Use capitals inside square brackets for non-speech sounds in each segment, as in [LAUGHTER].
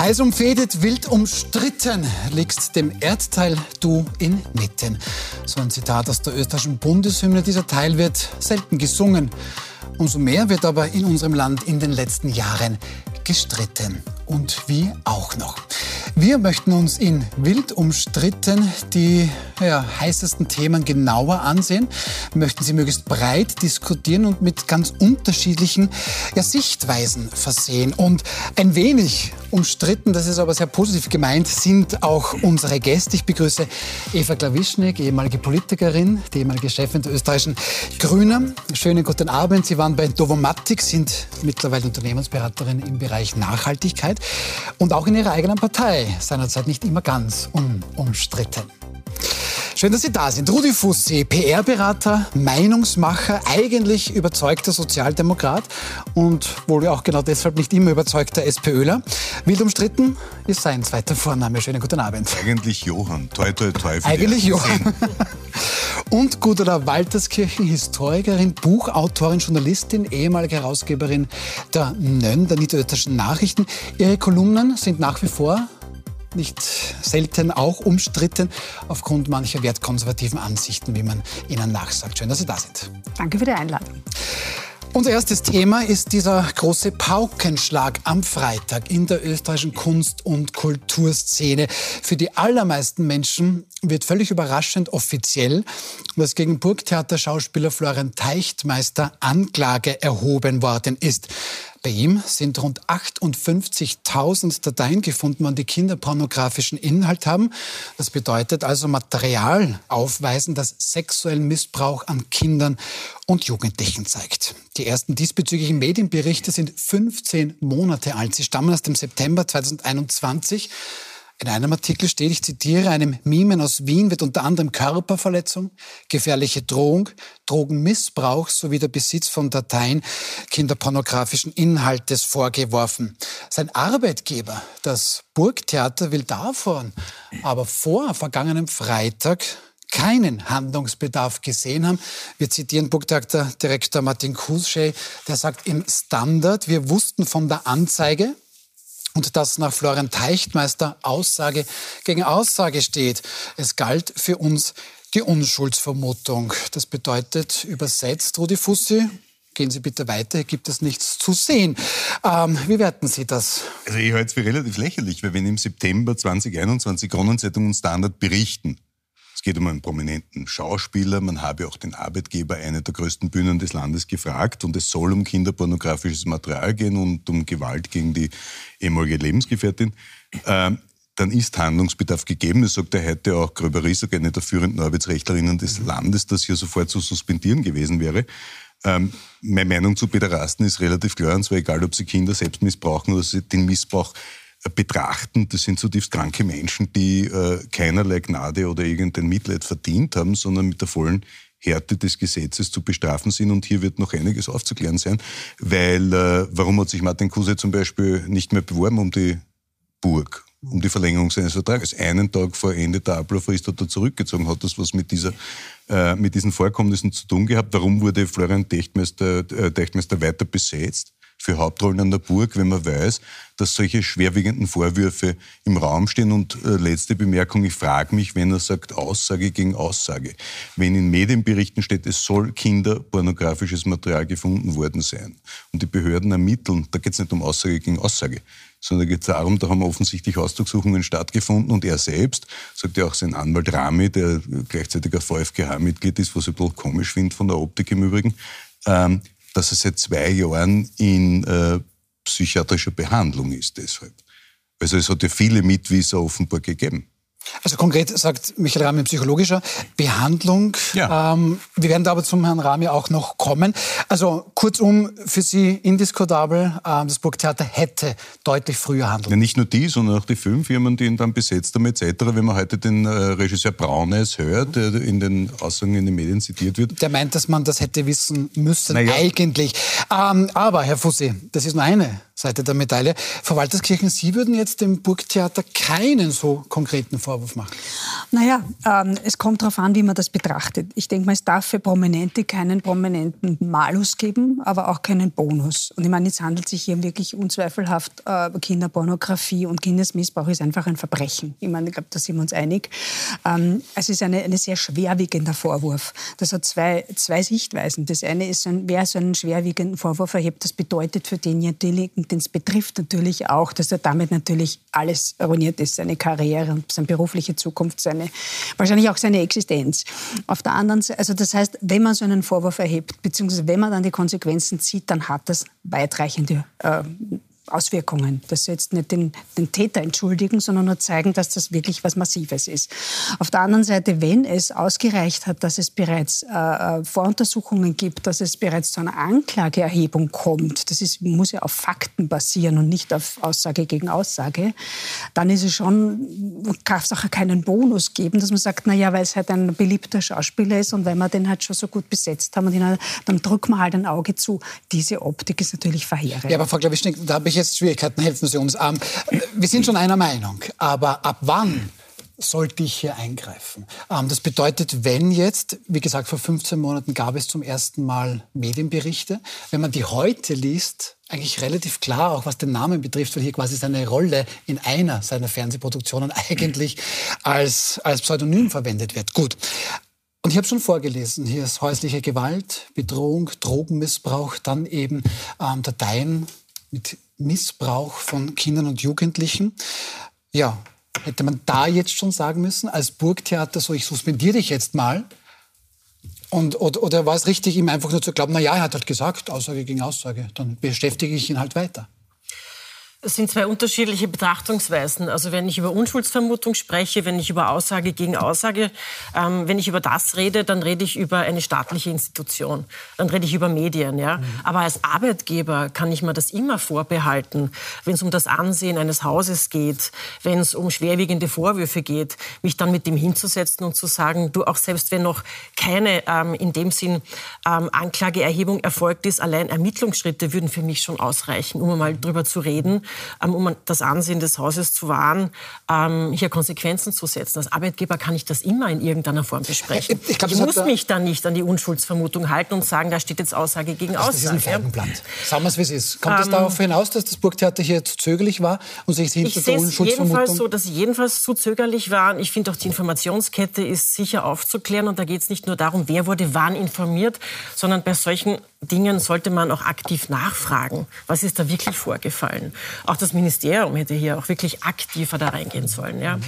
Heiß umfädet, wild umstritten, liegst dem Erdteil du inmitten. So ein Zitat aus der österreichischen Bundeshymne. Dieser Teil wird selten gesungen. Umso mehr wird aber in unserem Land in den letzten Jahren gestritten. Und wie auch noch. Wir möchten uns in wild umstritten die ja, heißesten Themen genauer ansehen, möchten sie möglichst breit diskutieren und mit ganz unterschiedlichen ja, Sichtweisen versehen. Und ein wenig umstritten, das ist aber sehr positiv gemeint, sind auch unsere Gäste. Ich begrüße Eva Klawischnik, ehemalige Politikerin, die ehemalige Chefin der österreichischen Grünen. Schönen guten Abend. Sie waren bei Dovomatic, sind mittlerweile Unternehmensberaterin im Bereich Nachhaltigkeit und auch in ihrer eigenen Partei seinerzeit nicht immer ganz unumstritten. Schön, dass Sie da sind. Rudi Fussi, PR-Berater, Meinungsmacher, eigentlich überzeugter Sozialdemokrat und wohl auch genau deshalb nicht immer überzeugter SPÖler. Wild umstritten ist sein zweiter Vorname. Schönen guten Abend. Eigentlich Johann. Toi, toi, toi. Eigentlich Johann. [LAUGHS] und Gudula Walterskirchen, Historikerin, Buchautorin, Journalistin, ehemalige Herausgeberin der NÖN, der Niederösterreichischen Nachrichten. Ihre Kolumnen sind nach wie vor nicht selten auch umstritten aufgrund mancher wertkonservativen Ansichten, wie man ihnen nachsagt. Schön, dass Sie da sind. Danke für die Einladung. Unser erstes Thema ist dieser große Paukenschlag am Freitag in der österreichischen Kunst- und Kulturszene. Für die allermeisten Menschen wird völlig überraschend offiziell, dass gegen Burgtheaterschauspieler Florian Teichtmeister Anklage erhoben worden ist. Bei ihm sind rund 58.000 Dateien gefunden worden, die kinderpornografischen Inhalt haben. Das bedeutet also Material aufweisen, das sexuellen Missbrauch an Kindern und Jugendlichen zeigt. Die ersten diesbezüglichen Medienberichte sind 15 Monate alt. Sie stammen aus dem September 2021. In einem Artikel steht, ich zitiere, einem Mimen aus Wien wird unter anderem Körperverletzung, gefährliche Drohung, Drogenmissbrauch sowie der Besitz von Dateien kinderpornografischen Inhaltes vorgeworfen. Sein Arbeitgeber, das Burgtheater, will davon aber vor vergangenem Freitag keinen Handlungsbedarf gesehen haben. Wir zitieren Burgtheater-Direktor Martin Kuschey, der sagt im Standard, wir wussten von der Anzeige, und dass nach Florian Teichtmeister Aussage gegen Aussage steht. Es galt für uns die Unschuldsvermutung. Das bedeutet übersetzt, Rudi Fussi, gehen Sie bitte weiter, gibt es nichts zu sehen. Ähm, wie werten Sie das? Also ich halte es für relativ lächerlich, weil wenn im September 2021 Kronenzeitung und Standard berichten, es geht um einen prominenten Schauspieler. Man habe auch den Arbeitgeber einer der größten Bühnen des Landes gefragt. Und es soll um kinderpornografisches Material gehen und um Gewalt gegen die ehemalige Lebensgefährtin. Ähm, dann ist Handlungsbedarf gegeben. Das sagt er heute auch Gröber Riesack, eine der führenden Arbeitsrechtlerinnen des Landes, dass hier sofort zu suspendieren gewesen wäre. Ähm, meine Meinung zu Pederasten ist relativ klar, und zwar egal, ob sie Kinder selbst missbrauchen oder sie den Missbrauch betrachten, das sind zutiefst kranke Menschen, die äh, keinerlei Gnade oder irgendein Mitleid verdient haben, sondern mit der vollen Härte des Gesetzes zu bestrafen sind. Und hier wird noch einiges aufzuklären sein, weil äh, warum hat sich Martin Kuse zum Beispiel nicht mehr beworben um die Burg? um die Verlängerung seines Vertrages. Einen Tag vor Ende der Ablauffrist hat er zurückgezogen. Hat das was mit, dieser, äh, mit diesen Vorkommnissen zu tun gehabt? Warum wurde Florian Techtmeister, äh, Techtmeister weiter besetzt? Für Hauptrollen an der Burg, wenn man weiß, dass solche schwerwiegenden Vorwürfe im Raum stehen. Und äh, letzte Bemerkung, ich frage mich, wenn er sagt Aussage gegen Aussage. Wenn in Medienberichten steht, es soll kinderpornografisches Material gefunden worden sein und die Behörden ermitteln, da geht es nicht um Aussage gegen Aussage, sondern da geht es darum, da haben offensichtlich Ausdruckssuchungen stattgefunden und er selbst, sagt ja auch sein Anwalt Rami, der gleichzeitig ein VfGH-Mitglied ist, was ich ein bisschen komisch finde von der Optik im Übrigen, ähm, dass er seit zwei Jahren in äh, psychiatrischer Behandlung ist deshalb. Also es hat ja viele Mitwisser offenbar gegeben. Also konkret sagt Michael Rami psychologischer Behandlung. Ja. Ähm, wir werden da aber zum Herrn Rami auch noch kommen. Also kurzum, für Sie indiskutabel, ähm, das Burgtheater hätte deutlich früher handeln. Ja, nicht nur die, sondern auch die Filmfirmen, die ihn dann besetzt haben etc. Wenn man heute den äh, Regisseur Braunes hört, der in den Aussagen in den Medien zitiert wird. Der meint, dass man das hätte wissen müssen, naja. eigentlich. Ähm, aber, Herr Fussi, das ist nur eine Seite der Medaille. Frau Walterskirchen, Sie würden jetzt dem Burgtheater keinen so konkreten Vorwurf machen. Naja, ähm, es kommt darauf an, wie man das betrachtet. Ich denke mal, es darf für Prominente keinen prominenten Malus geben, aber auch keinen Bonus. Und ich meine, es handelt sich hier wirklich unzweifelhaft äh, Kinderpornografie und Kindesmissbrauch ist einfach ein Verbrechen. Ich meine, ich glaube, da sind wir uns einig. Ähm, es ist eine, eine sehr schwerwiegender Vorwurf. Das hat zwei, zwei Sichtweisen. Das eine ist, ein, wer so einen schwerwiegenden Vorwurf erhebt, das bedeutet für denjenigen, es betrifft, natürlich auch, dass er damit natürlich alles ruiniert ist, seine Karriere und seine berufliche Zukunft, seine, wahrscheinlich auch seine Existenz. Auf der anderen Seite, also das heißt, wenn man so einen Vorwurf erhebt, beziehungsweise wenn man dann die Konsequenzen zieht, dann hat das weitreichende äh, Auswirkungen. Das jetzt nicht den, den, Täter entschuldigen, sondern nur zeigen, dass das wirklich was Massives ist. Auf der anderen Seite, wenn es ausgereicht hat, dass es bereits äh, äh, Voruntersuchungen gibt, dass es bereits zu einer Anklageerhebung kommt, das ist, muss ja auf Fakten basieren und nicht auf Aussage gegen Aussage, dann ist es schon, darf es auch keinen Bonus geben, dass man sagt, na ja, weil es halt ein beliebter Schauspieler ist und weil wir den halt schon so gut besetzt haben, und dann drücken wir halt ein Auge zu. Diese Optik ist natürlich verheerend. Ja, aber Frau Klavischnik, da habe ich jetzt Schwierigkeiten, helfen Sie uns. Ähm, wir sind schon einer Meinung, aber ab wann sollte ich hier eingreifen? Ähm, das bedeutet, wenn jetzt, wie gesagt, vor 15 Monaten gab es zum ersten Mal Medienberichte, wenn man die heute liest, eigentlich relativ klar, auch was den Namen betrifft, weil hier quasi seine Rolle in einer seiner Fernsehproduktionen [LAUGHS] eigentlich als, als Pseudonym verwendet wird. Gut. Und ich habe schon vorgelesen, hier ist häusliche Gewalt, Bedrohung, Drogenmissbrauch, dann eben ähm, Dateien mit Missbrauch von Kindern und Jugendlichen. Ja, hätte man da jetzt schon sagen müssen, als Burgtheater, so ich suspendiere dich jetzt mal. Und, oder, oder war es richtig, ihm einfach nur zu glauben, na ja, er hat halt gesagt, Aussage gegen Aussage, dann beschäftige ich ihn halt weiter. Es sind zwei unterschiedliche Betrachtungsweisen. Also wenn ich über Unschuldsvermutung spreche, wenn ich über Aussage gegen Aussage, ähm, wenn ich über das rede, dann rede ich über eine staatliche Institution. Dann rede ich über Medien. Ja? Mhm. Aber als Arbeitgeber kann ich mir das immer vorbehalten, wenn es um das Ansehen eines Hauses geht, wenn es um schwerwiegende Vorwürfe geht, mich dann mit dem hinzusetzen und zu sagen, du auch selbst wenn noch keine ähm, in dem Sinn ähm, Anklageerhebung erfolgt ist, allein Ermittlungsschritte würden für mich schon ausreichen, um mal drüber zu reden um das Ansehen des Hauses zu wahren, ähm, hier Konsequenzen zu setzen. Als Arbeitgeber kann ich das immer in irgendeiner Form besprechen. Ich, glaub, ich muss mich dann nicht an die Unschuldsvermutung halten und sagen, da steht jetzt Aussage gegen also Aussage. Das ist ein Feigenblatt. Sagen wir es, wie es ist. Kommt es ähm, darauf hinaus, dass das Burgtheater hier zu zögerlich war und sich hinter ich der Unschuldsvermutung... jedenfalls so, dass sie jedenfalls zu zögerlich waren. Ich finde auch, die Informationskette ist sicher aufzuklären und da geht es nicht nur darum, wer wurde wann informiert, sondern bei solchen Dingen sollte man auch aktiv nachfragen. Was ist da wirklich vorgefallen? Auch das Ministerium hätte hier auch wirklich aktiver da reingehen sollen. Ja.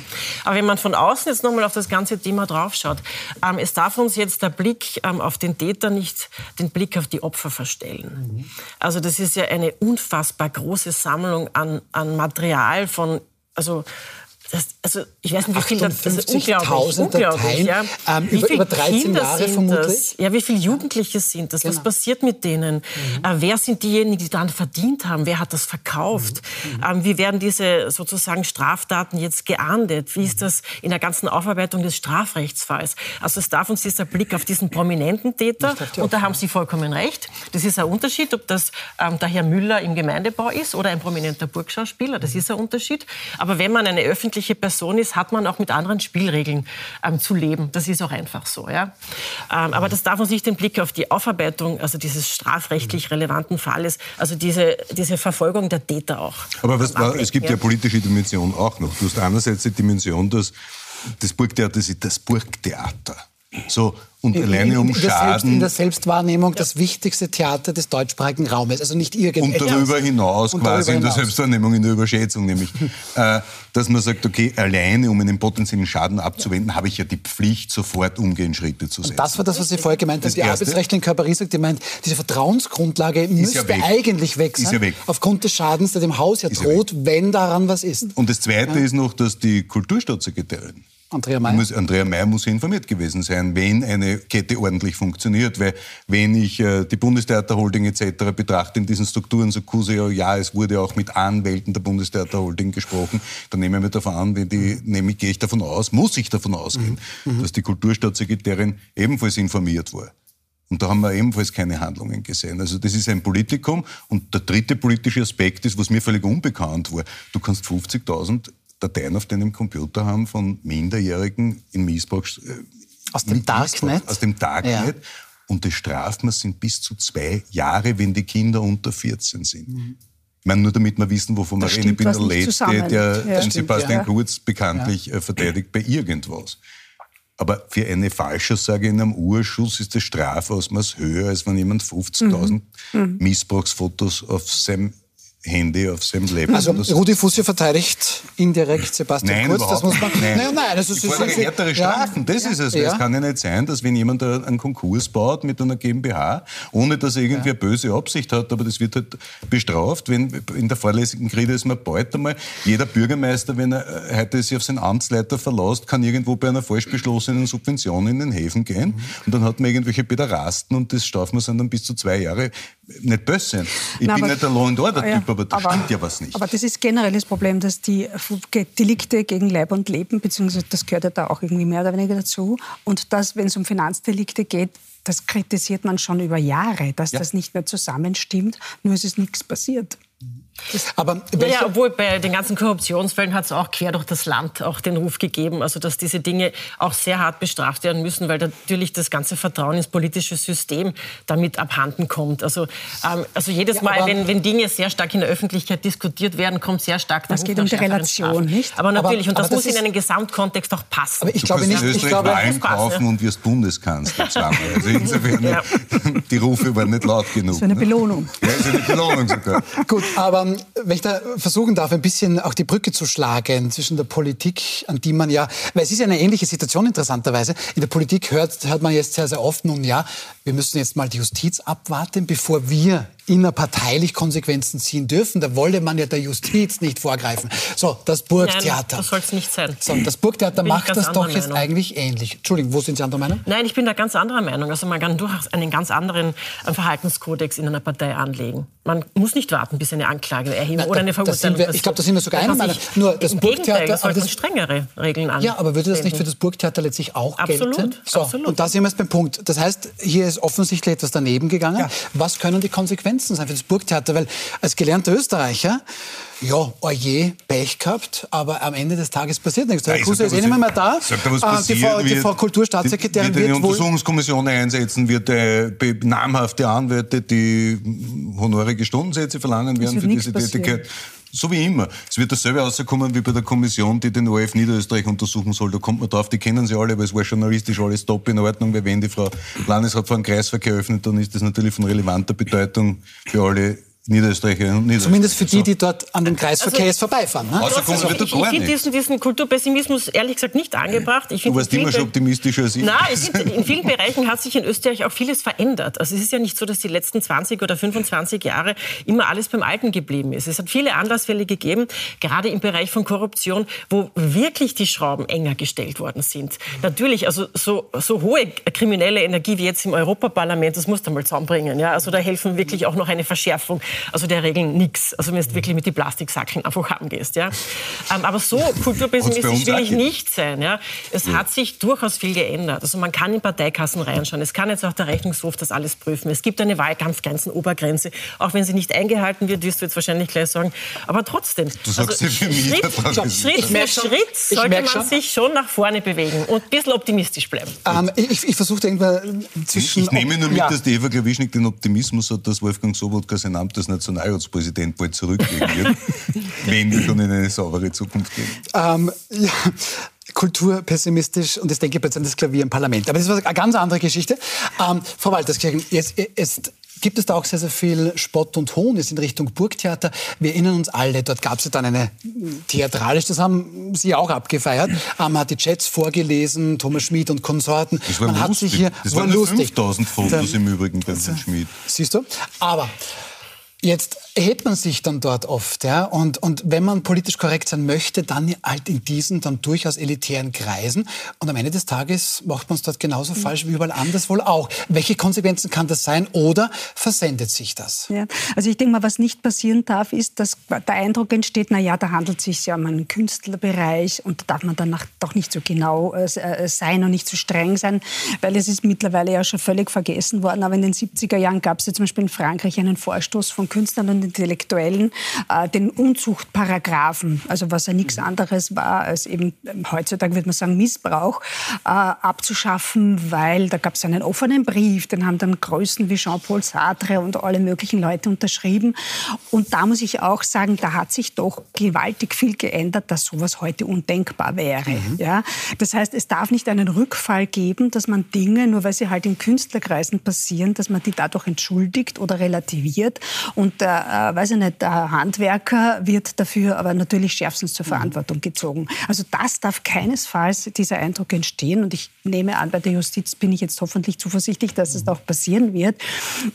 Aber wenn man von außen jetzt nochmal auf das ganze Thema draufschaut, ähm, es darf uns jetzt der Blick ähm, auf den Täter nicht den Blick auf die Opfer verstellen. Also das ist ja eine unfassbar große Sammlung an, an Material von also das, also ich weiß nicht, wie viel das, das ist unglaublich, unglaublich ja. ähm, wie über, über 13 Kinder Jahre vermutlich. Das? Ja, wie viele Jugendliche sind das? Genau. Was passiert mit denen? Mhm. Äh, wer sind diejenigen, die dann verdient haben? Wer hat das verkauft? Mhm. Ähm, wie werden diese sozusagen Straftaten jetzt geahndet? Wie ist das in der ganzen Aufarbeitung des Strafrechtsfalls? Also es darf uns dieser Blick auf diesen prominenten Täter, und da haben Sie vollkommen recht, das ist ein Unterschied, ob das ähm, der Herr Müller im Gemeindebau ist oder ein prominenter Burgschauspieler, das ist ein Unterschied. Aber wenn man eine öffentliche öffentliche Person ist, hat man auch mit anderen Spielregeln ähm, zu leben. Das ist auch einfach so. Ja? Ähm, aber das darf man sich den Blick auf die Aufarbeitung, also dieses strafrechtlich relevanten Falles, also diese, diese Verfolgung der Täter auch. Aber was, es gibt ja. ja politische Dimension auch noch. Du hast einerseits die Dimension, dass das Burgtheater ist das Burgtheater. So, und in, alleine um Schaden. Selbst, in der Selbstwahrnehmung das wichtigste Theater des deutschsprachigen Raumes. Also nicht irgendetwas. Und darüber hinaus, und quasi darüber in der Selbstwahrnehmung, in der Überschätzung nämlich. [LAUGHS] äh, dass man sagt, okay, alleine um einen potenziellen Schaden abzuwenden, ja. habe ich ja die Pflicht, sofort umgehend Schritte zu setzen. Und das war das, was Sie vorher gemeint haben. Die Arbeitsrechtlerin Körperie sagt, die meint, diese Vertrauensgrundlage müsste ja eigentlich weg sein. Ist ja weg. Aufgrund des Schadens, der dem Haus ja ist droht, wenn daran was ist. Und das Zweite ist noch, dass die Kulturstaatssekretärin Andrea May. Muss, Andrea May muss informiert gewesen sein, wenn eine Kette ordentlich funktioniert. Weil wenn ich äh, die Bundestheaterholding etc. betrachte in diesen Strukturen, so Cusio, ja, es wurde auch mit Anwälten der Bundestheaterholding gesprochen, dann nehme ich mir davon an, wenn die, nehme, gehe ich davon aus, muss ich davon ausgehen, mhm. mhm. dass die Kulturstaatssekretärin ebenfalls informiert war. Und da haben wir ebenfalls keine Handlungen gesehen. Also das ist ein Politikum. Und der dritte politische Aspekt ist, was mir völlig unbekannt war. Du kannst 50.000 Dateien auf deinem Computer haben von Minderjährigen in Missbrauch. Äh, aus dem Darknet? Aus dem Darknet. Ja. Und das Strafmaß sind bis zu zwei Jahre, wenn die Kinder unter 14 sind. Mhm. Ich meine, nur damit wir wissen, wovon wir reden. Ich bin der Letzte, der ja, Sebastian ja. Kurz bekanntlich ja. Äh, verteidigt bei irgendwas. Aber für eine Falschaussage in einem Urschuss ist das Strafausmaß höher, als wenn jemand 50.000 mhm. Missbrauchsfotos auf seinem Handy auf seinem Laptop. Also Rudi Fussi verteidigt indirekt Sebastian nein, Kurz. Das muss man. Nein, nein, nein das ist, ich fordere härtere Strafen. Ja, das ist es. Ja. Es kann ja nicht sein, dass wenn jemand einen Konkurs baut mit einer GmbH, ohne dass er irgendwie ja. eine böse Absicht hat, aber das wird halt bestraft. Wenn in der vorlässigen Krise ist man bald einmal jeder Bürgermeister, wenn er äh, heute sich auf seinen Amtsleiter verlässt, kann irgendwo bei einer falsch beschlossenen Subvention in den Häfen gehen mhm. und dann hat man irgendwelche Pederasten und das strafen wir dann bis zu zwei Jahre nicht böse sein. Ich Nein, bin nicht der Law and Order Typ, aber da aber, stimmt ja was nicht. Aber das ist generell das Problem, dass die Delikte gegen Leib und Leben, beziehungsweise das gehört ja da auch irgendwie mehr oder weniger dazu, und das, wenn es um Finanzdelikte geht, das kritisiert man schon über Jahre, dass ja. das nicht mehr zusammenstimmt, nur es ist nichts passiert. Aber ja, obwohl bei den ganzen Korruptionsfällen hat es auch quer durch das Land auch den Ruf gegeben, also dass diese Dinge auch sehr hart bestraft werden müssen, weil natürlich das ganze Vertrauen ins politische System damit abhanden kommt. Also, ähm, also jedes ja, Mal, wenn, wenn Dinge sehr stark in der Öffentlichkeit diskutiert werden, kommt sehr stark der Es geht um die Relation, nicht? Aber natürlich, aber, und das, das muss in einen Gesamtkontext auch passen. Aber ich du glaube nicht, ich glaube, Wahlen kaufen und wirst Bundeskanzler zweimal. Also insofern, ja. die Rufe waren nicht laut genug. Das ist eine Belohnung. Ja, das ist eine Belohnung sogar. Gut, aber ähm, wenn ich da versuchen darf, ein bisschen auch die Brücke zu schlagen zwischen der Politik, an die man ja, weil es ist ja eine ähnliche Situation interessanterweise. In der Politik hört, hört man jetzt sehr, sehr oft, nun ja, wir müssen jetzt mal die Justiz abwarten, bevor wir innerparteilich Konsequenzen ziehen dürfen. Da wolle man ja der Justiz nicht vorgreifen. So, das Burgtheater. Nein, das soll es nicht sein. So, das Burgtheater macht das doch jetzt Meinung. eigentlich ähnlich. Entschuldigung, wo sind Sie anderer Meinung? Nein, ich bin da ganz anderer Meinung. Also man kann durchaus einen ganz anderen äh, Verhaltenskodex in einer Partei anlegen. Man muss nicht warten, bis eine Anklage erheben oder eine Verurteilung wir, Ich glaube, da sind wir sogar einer Meinung. Nur das Burgtheater... Das sollten strengere Regeln an. Ja, aber würde das nicht für das Burgtheater letztlich auch absolut, gelten? So, absolut. Und da sind wir jetzt beim Punkt. Das heißt, hier ist offensichtlich etwas daneben gegangen. Ja. Was können die Konsequenzen sein für das Burgtheater? Theater, weil als gelernter Österreicher, ja, oje, Pech gehabt, aber am Ende des Tages passiert nichts. Herr Kruse ist eh nicht mehr, da. Sagt er, was ah, die, Frau, die Frau Kulturstaatssekretärin wird, wird eine Untersuchungskommission einsetzen, wird äh, namhafte Anwälte, die honorige Stundensätze verlangen werden für diese passieren. Tätigkeit. So wie immer. Es wird dasselbe rauskommen wie bei der Kommission, die den ORF Niederösterreich untersuchen soll. Da kommt man drauf, die kennen sie alle, aber es war journalistisch alles top in Ordnung, weil wenn die Frau Landesrat vor einen Kreisverkehr öffnet, dann ist das natürlich von relevanter Bedeutung für alle Niederösterreicher und Niederösterreicher. Zumindest für die, die dort an den Kreisverkehr also, vorbeifahren. Ne? Also, also, ich, ich finde diesen, diesen, Kulturpessimismus ehrlich gesagt nicht angebracht. Ich du warst immer schon optimistischer als ich. Nein, ich find, in vielen Bereichen hat sich in Österreich auch vieles verändert. Also es ist ja nicht so, dass die letzten 20 oder 25 Jahre immer alles beim Alten geblieben ist. Es hat viele Anlassfälle gegeben, gerade im Bereich von Korruption, wo wirklich die Schrauben enger gestellt worden sind. Natürlich, also so, so hohe kriminelle Energie wie jetzt im Europaparlament, das muss man mal zusammenbringen. Ja? Also da helfen wirklich auch noch eine Verschärfung also der Regeln nichts. Also wenn du wirklich mit den Plastiksackeln einfach haben gehst. Ja? Ähm, aber so [LAUGHS] kulturpessimistisch will ich nicht sein. Ja? Es ja. hat sich durchaus viel geändert. Also man kann in Parteikassen reinschauen. Es kann jetzt auch der Rechnungshof das alles prüfen. Es gibt eine Wahlkampfgrenzenobergrenze. Auch wenn sie nicht eingehalten wird, wirst du jetzt wahrscheinlich gleich sagen. Aber trotzdem. Du sagst also, für mich, Schritt, Schritt für Schritt sollte man sich schon nach vorne bewegen und ein bisschen optimistisch bleiben. Ähm, ich, ich versuche irgendwann zwischen... Ich, ich nehme nur mit, ja. dass die Eva Klawischnik den Optimismus hat, dass Wolfgang Sobotka sein Amt als Nationalratspräsident bald zurücklegen wird, [LAUGHS] wenn wir schon in eine saubere Zukunft gehen. Ähm, ja kulturpessimistisch und jetzt denke ich jetzt an das Klavier im Parlament. Aber das ist eine ganz andere Geschichte. Ähm, Frau Walterskirchen, jetzt, jetzt gibt es da auch sehr, sehr viel Spott und Hohn ist in Richtung Burgtheater. Wir erinnern uns alle, dort gab es ja dann eine theatralisch, das haben Sie auch abgefeiert. Man hat die Chats vorgelesen, Thomas Schmid und Konsorten. Das war Man lustig. Hat sich hier, das, das waren lustig. 5000 Fotos da, im Übrigen bei Schmid. Siehst du? Aber Jetzt erhebt man sich dann dort oft, ja, und, und wenn man politisch korrekt sein möchte, dann halt in diesen dann durchaus elitären Kreisen. Und am Ende des Tages macht man es dort genauso mhm. falsch wie überall anders wohl auch. Welche Konsequenzen kann das sein oder versendet sich das? Ja, also ich denke mal, was nicht passieren darf, ist, dass der Eindruck entsteht, na ja, da handelt es sich ja um einen Künstlerbereich und da darf man danach doch nicht so genau äh, äh, sein und nicht so streng sein, weil es ist mittlerweile ja schon völlig vergessen worden. Aber in den 70er Jahren gab es ja zum Beispiel in Frankreich einen Vorstoß von Künstlern und Intellektuellen, äh, den Unzuchtparagraphen, also was ja nichts anderes war als eben, heutzutage würde man sagen, Missbrauch, äh, abzuschaffen, weil da gab es einen offenen Brief, den haben dann Größen wie Jean-Paul Sartre und alle möglichen Leute unterschrieben. Und da muss ich auch sagen, da hat sich doch gewaltig viel geändert, dass sowas heute undenkbar wäre. Mhm. Ja? Das heißt, es darf nicht einen Rückfall geben, dass man Dinge, nur weil sie halt in Künstlerkreisen passieren, dass man die dadurch entschuldigt oder relativiert und der, äh, weiß ich nicht, der Handwerker wird dafür aber natürlich schärfstens zur mhm. Verantwortung gezogen. Also das darf keinesfalls dieser Eindruck entstehen. Und ich nehme an, bei der Justiz bin ich jetzt hoffentlich zuversichtlich, dass es auch passieren wird.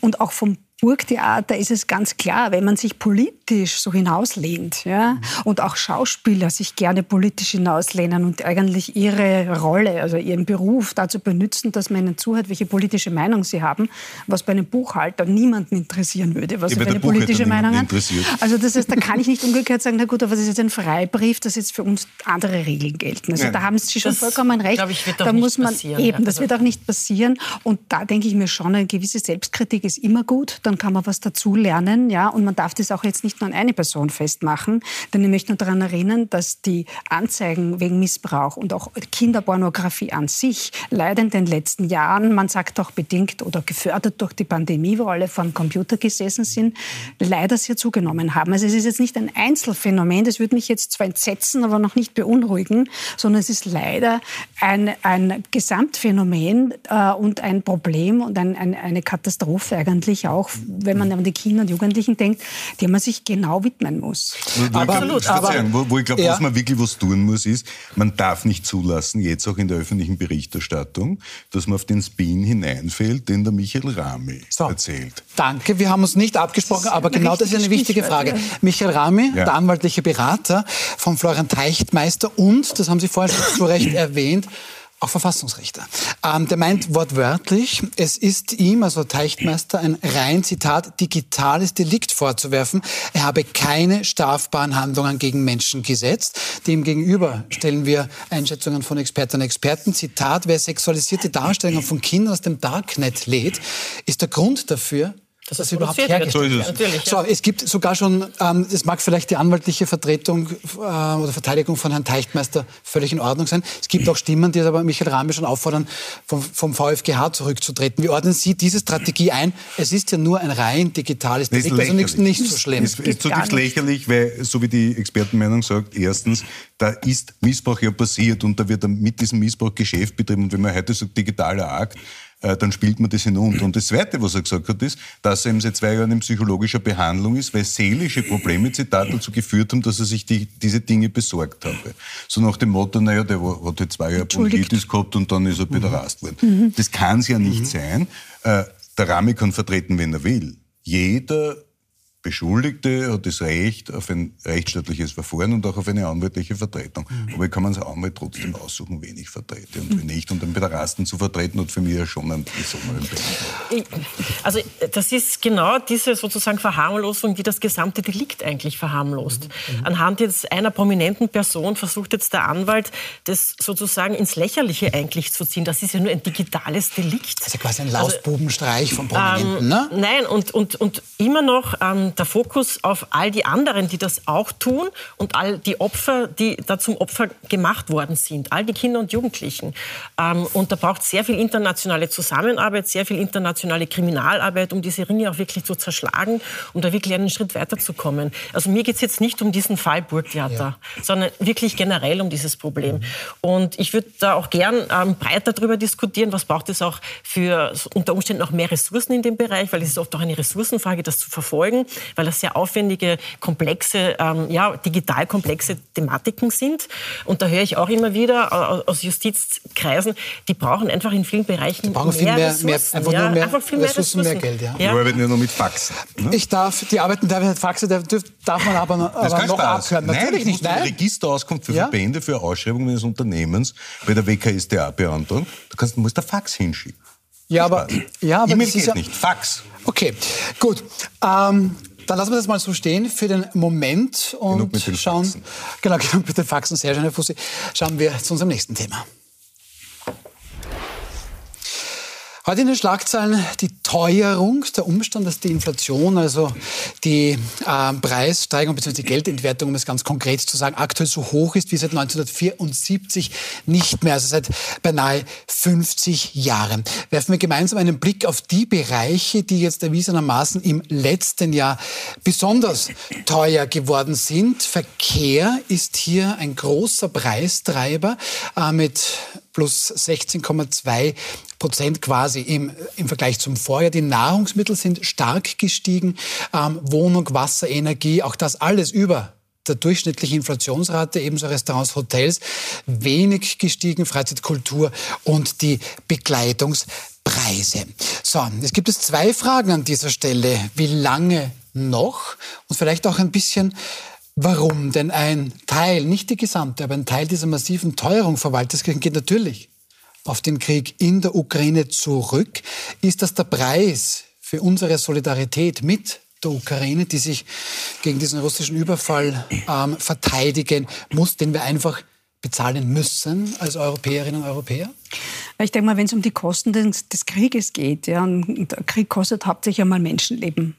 Und auch vom Burgtheater ist es ganz klar, wenn man sich politisch so hinauslehnt ja, und auch Schauspieler sich gerne politisch hinauslehnen und eigentlich ihre Rolle, also ihren Beruf dazu benutzen, dass man ihnen zuhört, welche politische Meinung sie haben, was bei einem Buchhalter niemanden interessieren würde, was ja, für eine politische Meinung hat. Also das heißt, da kann ich nicht umgekehrt sagen, na gut, aber das ist jetzt ein Freibrief, dass jetzt für uns andere Regeln gelten. Also ja. da haben Sie schon das, vollkommen recht. Ich, da muss man eben, das wird auch nicht passieren. Und da denke ich mir schon, eine gewisse Selbstkritik ist immer gut dann kann man was dazu lernen, ja, und man darf das auch jetzt nicht nur an eine Person festmachen, denn ich möchte nur daran erinnern, dass die Anzeigen wegen Missbrauch und auch Kinderpornografie an sich leider in den letzten Jahren, man sagt auch bedingt oder gefördert durch die Pandemie, wo alle vor dem Computer gesessen sind, leider sehr zugenommen haben. Also es ist jetzt nicht ein Einzelfenomen, das würde mich jetzt zwar entsetzen, aber noch nicht beunruhigen, sondern es ist leider ein, ein Gesamtphänomen äh, und ein Problem und ein, ein, eine Katastrophe eigentlich auch wenn man an die Kinder und Jugendlichen denkt, der man sich genau widmen muss. Wo, aber, absolut, aber, wo, wo ich glaube, ja. was man wirklich was tun muss, ist, man darf nicht zulassen, jetzt auch in der öffentlichen Berichterstattung, dass man auf den Spin hineinfällt, den der Michael Rami so. erzählt. Danke, wir haben uns nicht abgesprochen, aber genau das ist eine wichtige Frage. Ja. Michael Rami, ja. der anwaltliche Berater von Florian Teichtmeister und, das haben Sie vorhin schon zu Recht [CLEARS THROAT] erwähnt, auch Verfassungsrichter. Ähm, der meint wortwörtlich, es ist ihm, also Teichtmeister, ein rein, Zitat, digitales Delikt vorzuwerfen. Er habe keine strafbaren Handlungen gegen Menschen gesetzt. Demgegenüber stellen wir Einschätzungen von Expertinnen und Experten. Zitat, wer sexualisierte Darstellungen von Kindern aus dem Darknet lädt, ist der Grund dafür, dass das überhaupt hergestellt wird. So Natürlich, ja. So, es gibt sogar schon, ähm, es mag vielleicht die anwaltliche Vertretung äh, oder Verteidigung von Herrn Teichtmeister völlig in Ordnung sein. Es gibt auch Stimmen, die aber Michael Rame schon auffordern, vom, vom VfGH zurückzutreten. Wie ordnen Sie diese Strategie ein? Es ist ja nur ein rein digitales Delikt, also nichts nicht so schlimm. Es ist zutiefst lächerlich, weil, so wie die Expertenmeinung sagt, erstens, da ist Missbrauch ja passiert und da wird mit diesem Missbrauch Geschäft betrieben. Und wenn man heute sagt, digitaler Akt, dann spielt man das hinunter. Und das Zweite, was er gesagt hat, ist, dass er eben seit zwei Jahren in psychologischer Behandlung ist, weil seelische Probleme, Zitat, dazu geführt haben, dass er sich die, diese Dinge besorgt habe. So nach dem Motto, naja, der hat jetzt zwei Jahre Bronchitis gehabt und dann ist er wieder rast worden. Mhm. Das kann es ja nicht mhm. sein. Äh, der Rami kann vertreten, wenn er will. Jeder Beschuldigte hat das Recht auf ein rechtsstaatliches Verfahren und auch auf eine anwaltliche Vertretung. Mhm. Aber ich kann man als Anwalt trotzdem aussuchen, wen ich vertrete und wen nicht. Und den Pederasten zu vertreten hat für mich ja schon einen besonderen Behandlung. Also das ist genau diese sozusagen Verharmlosung, die das gesamte Delikt eigentlich verharmlost. Mhm. Anhand jetzt einer prominenten Person versucht jetzt der Anwalt, das sozusagen ins Lächerliche eigentlich zu ziehen. Das ist ja nur ein digitales Delikt. Das ist ja quasi ein Lausbubenstreich von Prominenten, ähm, ne? Nein, und, und, und immer noch ähm, der Fokus auf all die anderen, die das auch tun und all die Opfer, die da zum Opfer gemacht worden sind, all die Kinder und Jugendlichen. Ähm, und da braucht sehr viel internationale Zusammenarbeit, sehr viel internationale Kriminalarbeit, um diese Ringe auch wirklich zu zerschlagen, um da wirklich einen Schritt weiterzukommen. Also mir geht es jetzt nicht um diesen Fall Burgtheater, ja. sondern wirklich generell um dieses Problem. Und ich würde da auch gern ähm, breiter darüber diskutieren, was braucht es auch für unter Umständen auch mehr Ressourcen in dem Bereich, weil es ist oft auch eine Ressourcenfrage, das zu verfolgen. Weil das sehr aufwendige, komplexe, ähm, ja, digital komplexe Thematiken sind. Und da höre ich auch immer wieder aus Justizkreisen, die brauchen einfach in vielen Bereichen mehr, viel mehr, Ressourcen. Mehr, einfach ja, nur mehr, einfach viel mehr Ressourcen, Ressourcen, mehr Geld. Ja. ja. Die arbeiten ja nur mit Faxen. Ne? Ich darf, die arbeiten da mit Faxen, darf, darf man aber, aber noch Spaß. abhören. Natürlich Nein, nicht. Nein. Registerauskunft für ja? Verbände, für Ausschreibungen eines Unternehmens bei der WKStA beantragen. Du kannst, du musst da Fax hinschicken. Ja, aber, ja, aber E-Mail geht ja, nicht. Fax. Okay, gut. Ähm, dann lassen wir das mal so stehen für den Moment und schauen. Faxen. Genau, [LAUGHS] genug mit den Faxen. Sehr schön, Herr Fussi. Schauen wir zu unserem nächsten Thema. Heute in den Schlagzeilen die Teuerung, der Umstand, dass die Inflation, also die äh, Preissteigerung bzw. die Geldentwertung, um es ganz konkret zu sagen, aktuell so hoch ist wie seit 1974 nicht mehr, also seit beinahe 50 Jahren. Werfen wir gemeinsam einen Blick auf die Bereiche, die jetzt erwiesenermaßen im letzten Jahr besonders teuer geworden sind. Verkehr ist hier ein großer Preistreiber äh, mit plus 16,2 Prozent quasi im, im Vergleich zum Vorjahr. Die Nahrungsmittel sind stark gestiegen. Ähm, Wohnung, Wasser, Energie, auch das alles über der durchschnittlichen Inflationsrate, ebenso Restaurants, Hotels, wenig gestiegen, Freizeitkultur und die Bekleidungspreise. So, es gibt es zwei Fragen an dieser Stelle. Wie lange noch? Und vielleicht auch ein bisschen, Warum? Denn ein Teil, nicht die gesamte, aber ein Teil dieser massiven Teuerung Walterskirchen geht natürlich auf den Krieg in der Ukraine zurück. Ist das der Preis für unsere Solidarität mit der Ukraine, die sich gegen diesen russischen Überfall ähm, verteidigen muss, den wir einfach bezahlen müssen als Europäerinnen und Europäer? Ich denke mal, wenn es um die Kosten des, des Krieges geht, ja, und der Krieg kostet hauptsächlich einmal Menschenleben.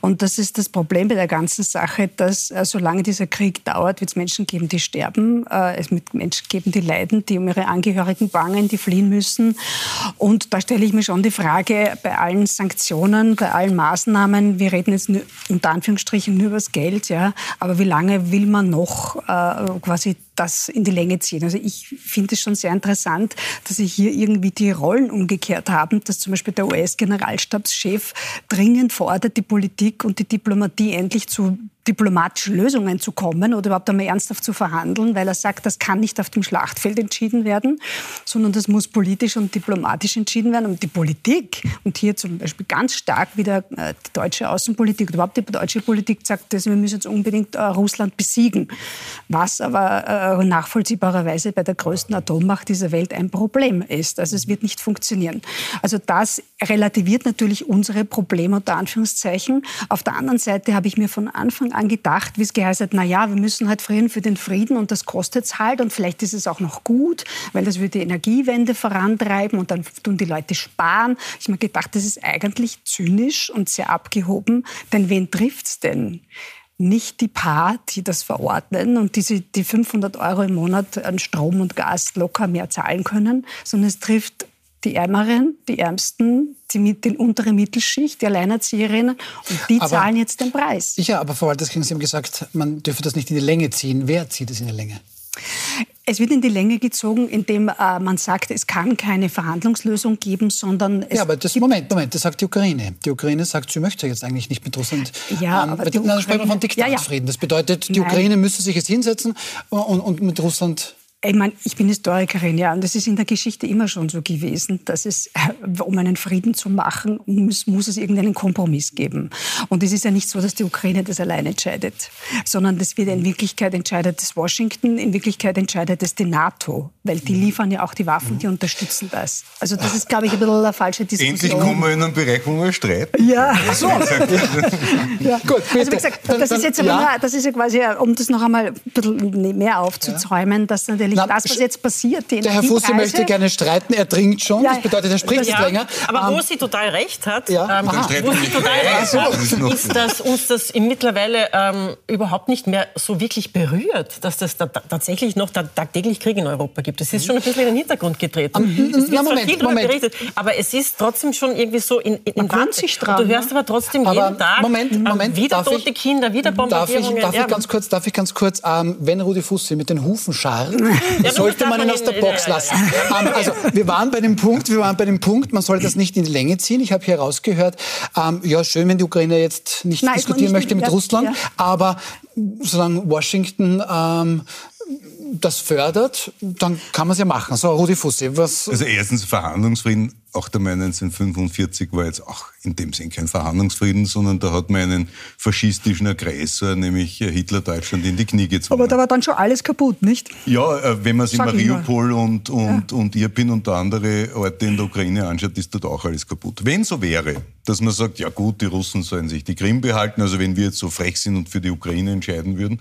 Und das ist das Problem bei der ganzen Sache, dass äh, solange dieser Krieg dauert, wird es Menschen geben, die sterben. Äh, es wird Menschen geben, die leiden, die um ihre Angehörigen bangen, die fliehen müssen. Und da stelle ich mir schon die Frage, bei allen Sanktionen, bei allen Maßnahmen, wir reden jetzt unter Anführungsstrichen nur über das Geld, ja, aber wie lange will man noch äh, quasi das in die Länge ziehen? Also ich finde es schon sehr interessant, dass sich hier irgendwie die Rollen umgekehrt haben, dass zum Beispiel der US-Generalstabschef dringend fordert, die Politik und die Diplomatie endlich zu diplomatischen Lösungen zu kommen oder überhaupt einmal ernsthaft zu verhandeln, weil er sagt, das kann nicht auf dem Schlachtfeld entschieden werden, sondern das muss politisch und diplomatisch entschieden werden. Und die Politik, und hier zum Beispiel ganz stark wieder äh, die deutsche Außenpolitik, überhaupt die deutsche Politik sagt, dass wir müssen jetzt unbedingt äh, Russland besiegen, was aber äh, nachvollziehbarerweise bei der größten Atommacht dieser Welt ein Problem ist. Also es wird nicht funktionieren. Also das relativiert natürlich unsere Probleme unter Anführungszeichen. Auf der anderen Seite habe ich mir von Anfang an gedacht, wie es geheißen hat, na ja, wir müssen halt frieren für den Frieden und das kostet es halt und vielleicht ist es auch noch gut, weil das würde die Energiewende vorantreiben und dann tun die Leute sparen. Ich habe mir gedacht, das ist eigentlich zynisch und sehr abgehoben, denn wen trifft es denn? nicht die paar, die das verordnen und diese, die 500 Euro im Monat an Strom und Gas locker mehr zahlen können, sondern es trifft die Ärmeren, die Ärmsten, die, die untere Mittelschicht, die Alleinerzieherinnen und die aber, zahlen jetzt den Preis. Ja, aber Frau Walterskirchen, Sie haben gesagt, man dürfe das nicht in die Länge ziehen. Wer zieht es in die Länge? Es wird in die Länge gezogen, indem äh, man sagt, es kann keine Verhandlungslösung geben, sondern es Ja, aber das Moment, Moment, das sagt die Ukraine. Die Ukraine sagt, sie möchte jetzt eigentlich nicht mit Russland. Ja, ähm, aber die Ukraine, sprechen wir von Diktatsfrieden. Ja, ja. Das bedeutet, die Nein. Ukraine müsste sich jetzt hinsetzen und, und mit Russland ich meine, ich bin Historikerin, ja, und es ist in der Geschichte immer schon so gewesen, dass es, äh, um einen Frieden zu machen, muss, muss es irgendeinen Kompromiss geben. Und es ist ja nicht so, dass die Ukraine das allein entscheidet, sondern das wird in Wirklichkeit entscheidet das Washington, in Wirklichkeit entscheidet es die NATO, weil die liefern ja auch die Waffen, die unterstützen das. Also das ist, glaube ich, ein bisschen eine falsche Diskussion. Endlich kommen wir in einen Bereich, wo wir streiten. Ja, so. [LAUGHS] ja. Gut, bitte. Also wie gesagt, das ist jetzt ja. das ist ja quasi, um das noch einmal ein bisschen mehr aufzuzäumen, dass natürlich natürlich Na, das, was jetzt passiert. der Herr Fussi möchte gerne streiten, er dringt schon. Ja, das bedeutet, er spricht ja, nicht länger. Aber wo um, sie total recht hat, ja. ähm, wo sie total recht hat, ist, dass uns das mittlerweile ähm, überhaupt nicht mehr so wirklich berührt, dass das da, tatsächlich noch tagtäglich Krieg in Europa gibt. Das ist schon ein bisschen in den Hintergrund getreten. Um, es wird Moment, Moment. berichtet, aber es ist trotzdem schon irgendwie so in, in, in sich dran, Du hörst aber trotzdem aber jeden Tag Moment, ähm, Moment, wieder tote ich, Kinder, wieder Bombardierungen. Darf ich, darf ich ganz kurz, darf ich ganz kurz ähm, wenn Rudi Fussi mit den Hufen scharrt, [LAUGHS] ja, sollte man ihn aus der Box lassen. Ähm, also wir waren bei dem Punkt, wir waren bei dem Punkt, man soll das nicht in die Länge ziehen. Ich habe hier rausgehört, ähm, ja schön, wenn die Ukraine jetzt nicht Nein, diskutieren nicht möchte mit ja, Russland, ja. aber solange Washington ähm, das fördert, dann kann man es ja machen. So, Rudi Fussi, was... Also erstens Verhandlungsfrieden, auch der Mai 1945 war jetzt auch in dem Sinn kein Verhandlungsfrieden, sondern da hat man einen faschistischen Aggressor, nämlich Hitler Deutschland, in die Knie gezwungen. Aber da war dann schon alles kaputt, nicht? Ja, äh, wenn man sich Mariupol und, und, ja. und Irpin und andere Orte in der Ukraine anschaut, ist dort auch alles kaputt. Wenn so wäre, dass man sagt, ja gut, die Russen sollen sich die Krim behalten, also wenn wir jetzt so frech sind und für die Ukraine entscheiden würden,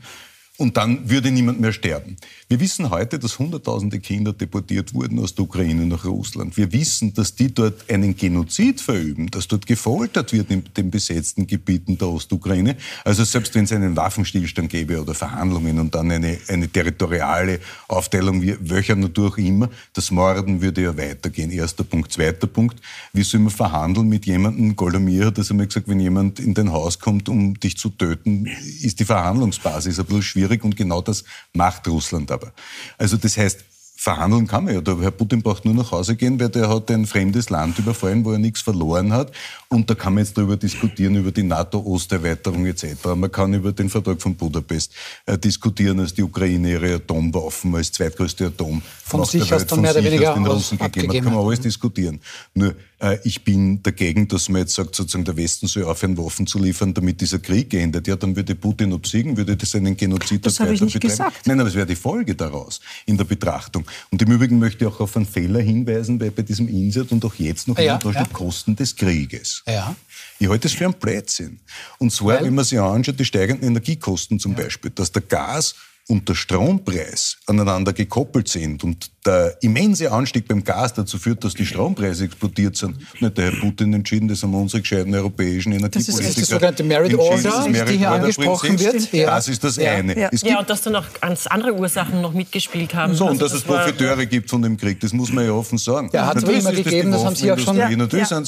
und dann würde niemand mehr sterben. Wir wissen heute, dass Hunderttausende Kinder deportiert wurden aus der Ukraine nach Russland. Wir wissen, dass die dort einen Genozid verüben, dass dort gefoltert wird in den besetzten Gebieten der Ostukraine. Also selbst wenn es einen Waffenstillstand gäbe oder Verhandlungen und dann eine, eine territoriale Aufteilung, welcher Natur auch immer, das Morden würde ja weitergehen. Erster Punkt. Zweiter Punkt, wie soll man verhandeln mit jemandem? Golomir hat das einmal gesagt, wenn jemand in dein Haus kommt, um dich zu töten, ist die Verhandlungsbasis ein bisschen schwierig schwierig und genau das macht Russland aber. Also das heißt, verhandeln kann man ja. Der Herr Putin braucht nur nach Hause gehen, weil der hat ein fremdes Land überfallen, wo er nichts verloren hat. Und da kann man jetzt darüber diskutieren, über die NATO-Osterweiterung etc. Man kann über den Vertrag von Budapest äh, diskutieren, als die Ukraine ihre Atomwaffen als zweitgrößte Atom von sich aus dann mehr oder weniger den Russen gegeben hat. Kann man alles diskutieren. Nur äh, ich bin dagegen, dass man jetzt sagt, sozusagen der Westen soll aufhören, Waffen zu liefern, damit dieser Krieg endet. Ja, dann würde Putin obsiegen, würde das einen Genozid das habe ich nicht betreiben. Gesagt. Nein, aber es wäre die Folge daraus in der Betrachtung. Und im Übrigen möchte ich auch auf einen Fehler hinweisen bei, bei diesem Insert und auch jetzt noch ja, in ja. Kosten des Krieges. Ja. Ich halte das für einen Blödsinn. Und zwar, Weil? wenn man sich anschaut, die steigenden Energiekosten zum ja. Beispiel, dass der Gas und der Strompreis aneinander gekoppelt sind und der immense Anstieg beim Gas dazu führt, dass die Strompreise explodiert sind, nicht der Herr Putin entschieden, das haben unsere gescheiten europäischen Energiepolitiker Das ist das sogenannte Merit Order, die hier angesprochen wird. Ja. Das ist das ja. eine. Ja. ja, und dass da noch ganz andere Ursachen noch mitgespielt haben. So, und also dass es Profiteure gibt von dem Krieg, das muss man ja offen sagen. Ja, hat es immer gegeben, das, das haben Sie auch schon. Ja. Natürlich ja.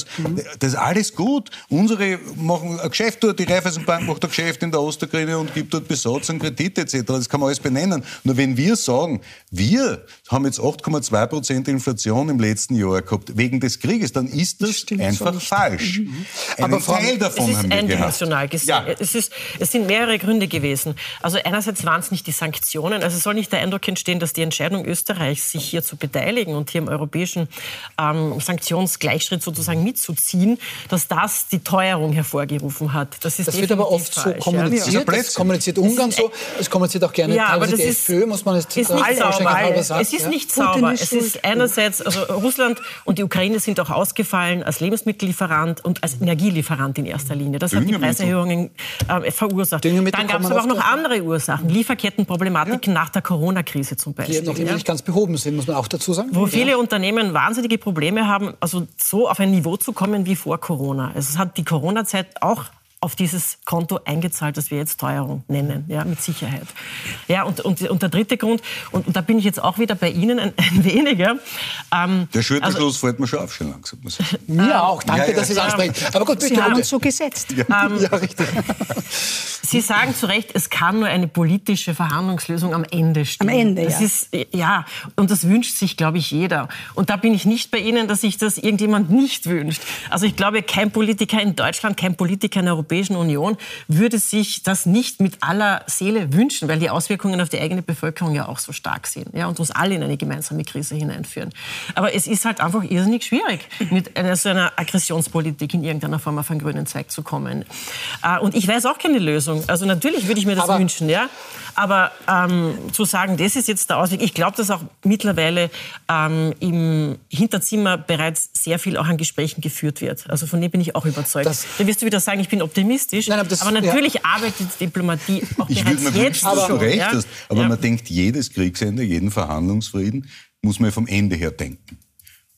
Das ist alles gut. Unsere machen ein Geschäft dort, die Raiffeisenbank macht ein Geschäft in der Ostukraine und gibt dort Besatz und Kredite etc. Das kann man alles benennen. Nur wenn wir sagen, wir haben jetzt 8,2 Prozent Inflation im letzten Jahr gehabt wegen des Krieges, dann ist das, das einfach so falsch. Mhm. Aber Teil davon haben wir eindimensional gesehen. Ja. Es, ist, es sind mehrere Gründe gewesen. Also einerseits waren es nicht die Sanktionen. Also es soll nicht der Eindruck entstehen, dass die Entscheidung Österreichs, sich hier zu beteiligen und hier im europäischen ähm, Sanktionsgleichschritt sozusagen mitzuziehen, dass das die Teuerung hervorgerufen hat. Das, ist das wird aber oft falsch, so kommuniziert. Ja. Das kommuniziert Ungarn so. Es kommuniziert auch gerne ja, aber das ist, FPÖ, muss man jetzt ist nicht sauber. Sagen. Es ist ja? nicht sauber. Ist es ist einerseits, also Russland und die Ukraine sind auch ausgefallen als Lebensmittellieferant und als Energielieferant in erster Linie. Das hat die Preiserhöhungen äh, verursacht. Dann gab es aber auch noch andere Ursachen. Lieferkettenproblematiken ja. nach der Corona-Krise zum Beispiel. Die noch immer nicht ganz behoben sind, muss man auch dazu sagen. Wo viele Unternehmen wahnsinnige Probleme haben, also so auf ein Niveau zu kommen wie vor Corona. Also es hat die Corona-Zeit auch auf dieses Konto eingezahlt, das wir jetzt Teuerung nennen, ja, mit Sicherheit. Ja, und, und, und der dritte Grund, und, und da bin ich jetzt auch wieder bei Ihnen ein, [LAUGHS] ein weniger. Ähm, der Schulterschluss also, fällt mir schon auf, schon langsam. Mir auch, danke, ja, ja. dass Sie es ansprechen. Aber gut. Sie haben uns so gesetzt. Ja, ähm, ja, richtig. [LAUGHS] Sie sagen zu Recht, es kann nur eine politische Verhandlungslösung am Ende stehen. Am Ende, das ja. Ist, ja, und das wünscht sich, glaube ich, jeder. Und da bin ich nicht bei Ihnen, dass sich das irgendjemand nicht wünscht. Also ich glaube, kein Politiker in Deutschland, kein Politiker in der Europäischen Union würde sich das nicht mit aller Seele wünschen, weil die Auswirkungen auf die eigene Bevölkerung ja auch so stark sind ja, und uns alle in eine gemeinsame Krise hineinführen. Aber es ist halt einfach irrsinnig schwierig, mit einer, so einer Aggressionspolitik in irgendeiner Form auf einen grünen Zweig zu kommen. Äh, und ich weiß auch keine Lösung. Also natürlich würde ich mir das Aber wünschen, ja. Aber ähm, zu sagen, das ist jetzt der Ausweg, ich glaube, dass auch mittlerweile ähm, im Hinterzimmer bereits sehr viel auch an Gesprächen geführt wird. Also von dem bin ich auch überzeugt. Das da wirst du wieder sagen, ich bin optimistisch. Nein, aber, das, aber, natürlich ja. arbeitet Diplomatie auch ich bereits mir jetzt aber, schon. Recht ja? hast, aber ja. man denkt, jedes Kriegsende, jeden Verhandlungsfrieden muss man vom Ende her denken.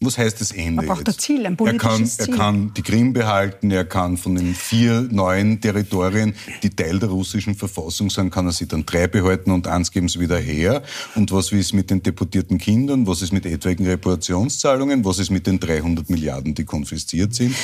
Was heißt das Ende? Er braucht ein Ziel, ein politisches er kann, er kann die Krim behalten, er kann von den vier neuen Territorien, die Teil der russischen Verfassung sind, kann er sich dann drei behalten und eins geben sie wieder her. Und was ist mit den deportierten Kindern? Was ist mit etwaigen Reparationszahlungen? Was ist mit den 300 Milliarden, die konfisziert sind?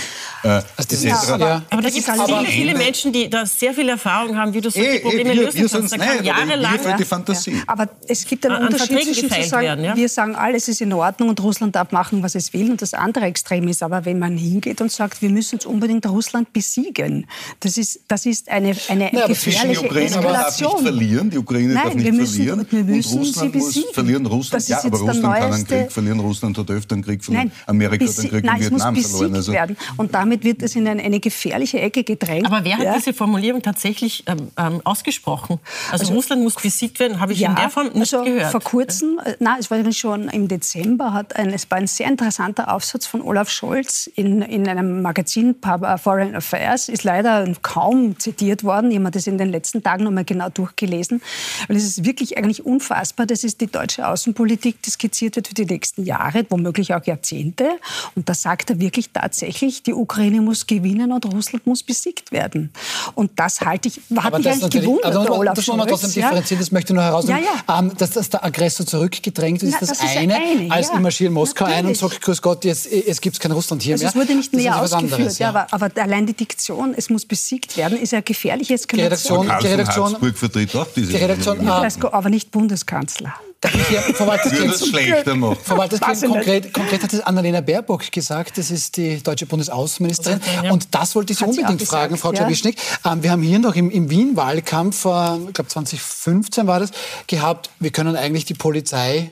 Äh, also das ja, aber, aber, da gibt es viele, viele Menschen, die da sehr viel Erfahrung haben, wie du solche ey, Probleme ey, wir, lösen wir kannst. Da kann jahrelang... Ja, die Fantasie. Ja. Aber es gibt einen Unterschied zwischen zu sagen, werden, ja? wir sagen, alles ist in Ordnung und Russland darf machen, was es will. Und das andere Extrem ist aber, wenn man hingeht und sagt, wir müssen jetzt unbedingt Russland besiegen. Das ist, das ist eine, eine Na, gefährliche die Ukraine Eskalation. Darf nicht verlieren. Die Ukraine Nein, darf nicht wir müssen, verlieren. Wir müssen und Russland sie besiegen. Muss verlieren. Russland, ja, aber Russland kann einen Krieg verlieren. Russland hat öfter einen Krieg verloren. Nein, Amerika hat einen Krieg nein, in Vietnam es muss verloren. Also werden. Und damit wird es in eine, eine gefährliche Ecke gedrängt. Aber wer hat ja? diese Formulierung tatsächlich ähm, ähm, ausgesprochen? Also, also, Russland muss besiegt werden, habe ich ja, in der Form nicht also gehört. Vor kurzem, äh, nein, es war schon im Dezember, hat ein, es war ein sehr interessanter Aufsatz von Olaf Scholz in, in einem Magazin Foreign Affairs, ist leider kaum zitiert worden. Ich habe das in den letzten Tagen noch mal genau durchgelesen, weil es ist wirklich eigentlich unfassbar. Das ist die deutsche Außenpolitik, die skizziert wird für die nächsten Jahre, womöglich auch Jahrzehnte. Und da sagt er wirklich tatsächlich, die Ukraine muss gewinnen und Russland muss besiegt werden. Und das halte ich, hat Aber mich eigentlich gewundert, also, Olaf Das muss man trotzdem differenzieren, das möchte ich nur herausnehmen. Ja, ja. Ähm, dass, dass, der Aggressor zurückgedrängt ist, Na, das, das ist eine, eine als ja. ich marschiere in Moskau Natürlich. ein und sage, grüß Gott, jetzt, es gibt kein Russland hier also mehr. Es wurde nicht näher ausgeführt, anderes, ja. aber, aber, allein die Diktion, es muss besiegt werden, ist ja gefährlich. Die Redaktion, die Redaktion, vertritt auch diese die Redaktion, aber nicht Bundeskanzler. Darf ich hier. Frau Walters konkret, konkret hat es Annalena Baerbock gesagt, das ist die deutsche Bundesaußenministerin. Und das wollte ich Sie unbedingt fragen, Frau Klawischnik. Ja. Ähm, wir haben hier noch im, im Wien-Wahlkampf, äh, ich glaube 2015 war das, gehabt, wir können eigentlich die Polizei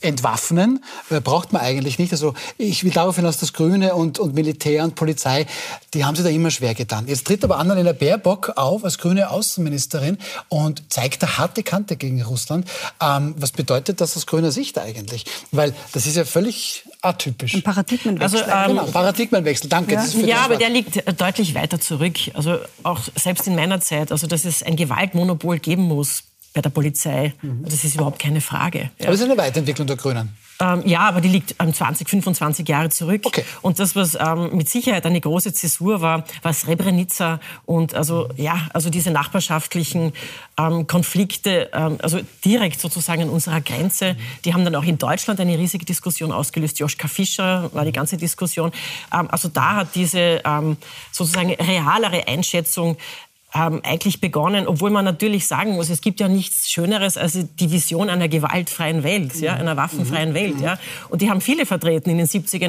entwaffnen, äh, braucht man eigentlich nicht. Also ich will darauf hinaus, dass Grüne und, und Militär und Polizei, die haben sich da immer schwer getan. Jetzt tritt aber Annalena Baerbock auf als grüne Außenministerin und zeigt eine harte Kante gegen Russland. Ähm, was bedeutet das aus grüner Sicht eigentlich? Weil das ist ja völlig atypisch. Ein Paradigmenwechsel. Also, ähm, genau, Paradigmenwechsel, danke. Ja, ja aber der liegt deutlich weiter zurück. Also auch selbst in meiner Zeit, also dass es ein Gewaltmonopol geben muss bei der Polizei. Mhm. Das ist überhaupt keine Frage. Ja. Aber das ist eine Weiterentwicklung der Grünen. Ähm, ja, aber die liegt ähm, 20, 25 Jahre zurück. Okay. Und das, was ähm, mit Sicherheit eine große Zäsur war, war Srebrenica und also ja, also diese nachbarschaftlichen ähm, Konflikte, ähm, also direkt sozusagen an unserer Grenze. Die haben dann auch in Deutschland eine riesige Diskussion ausgelöst. Joschka Fischer war die ganze Diskussion. Ähm, also da hat diese sozusagen realere Einschätzung ähm, eigentlich begonnen, obwohl man natürlich sagen muss, es gibt ja nichts Schöneres als die Vision einer gewaltfreien Welt, ja, einer waffenfreien mhm. Welt. Ja. Und die haben viele vertreten in den 70er,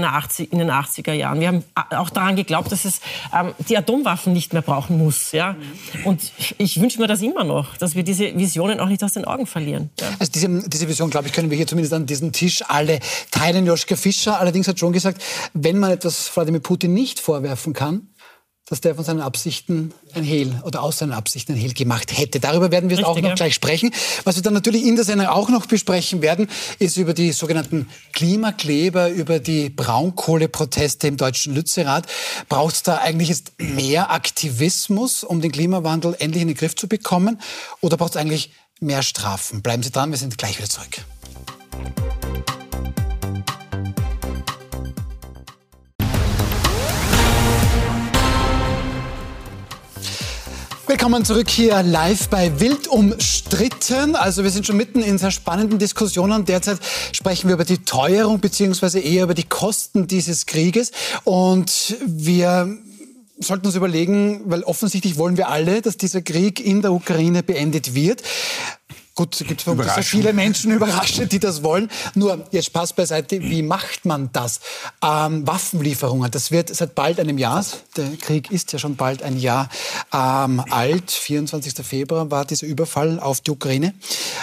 in den 80er Jahren. Wir haben auch daran geglaubt, dass es ähm, die Atomwaffen nicht mehr brauchen muss. Ja. Und ich wünsche mir das immer noch, dass wir diese Visionen auch nicht aus den Augen verlieren. Ja. Also diese, diese Vision, glaube ich, können wir hier zumindest an diesem Tisch alle teilen. Joschka Fischer allerdings hat schon gesagt, wenn man etwas Wladimir Putin nicht vorwerfen kann, dass der von seinen Absichten ein Hehl oder aus seinen Absichten ein Hehl gemacht hätte. Darüber werden wir Richtig, auch noch ja. gleich sprechen. Was wir dann natürlich in der Sendung auch noch besprechen werden, ist über die sogenannten Klimakleber, über die Braunkohleproteste im deutschen Lützerath. Braucht es da eigentlich jetzt mehr Aktivismus, um den Klimawandel endlich in den Griff zu bekommen? Oder braucht es eigentlich mehr Strafen? Bleiben Sie dran, wir sind gleich wieder zurück. Willkommen zurück hier live bei Wild umstritten. Also wir sind schon mitten in sehr spannenden Diskussionen. Derzeit sprechen wir über die Teuerung beziehungsweise eher über die Kosten dieses Krieges. Und wir sollten uns überlegen, weil offensichtlich wollen wir alle, dass dieser Krieg in der Ukraine beendet wird. Gut, es gibt sehr viele Menschen überrascht, die das wollen. Nur, jetzt Spaß beiseite, wie macht man das? Ähm, Waffenlieferungen, das wird seit bald einem Jahr, der Krieg ist ja schon bald ein Jahr ähm, alt, 24. Februar war dieser Überfall auf die Ukraine,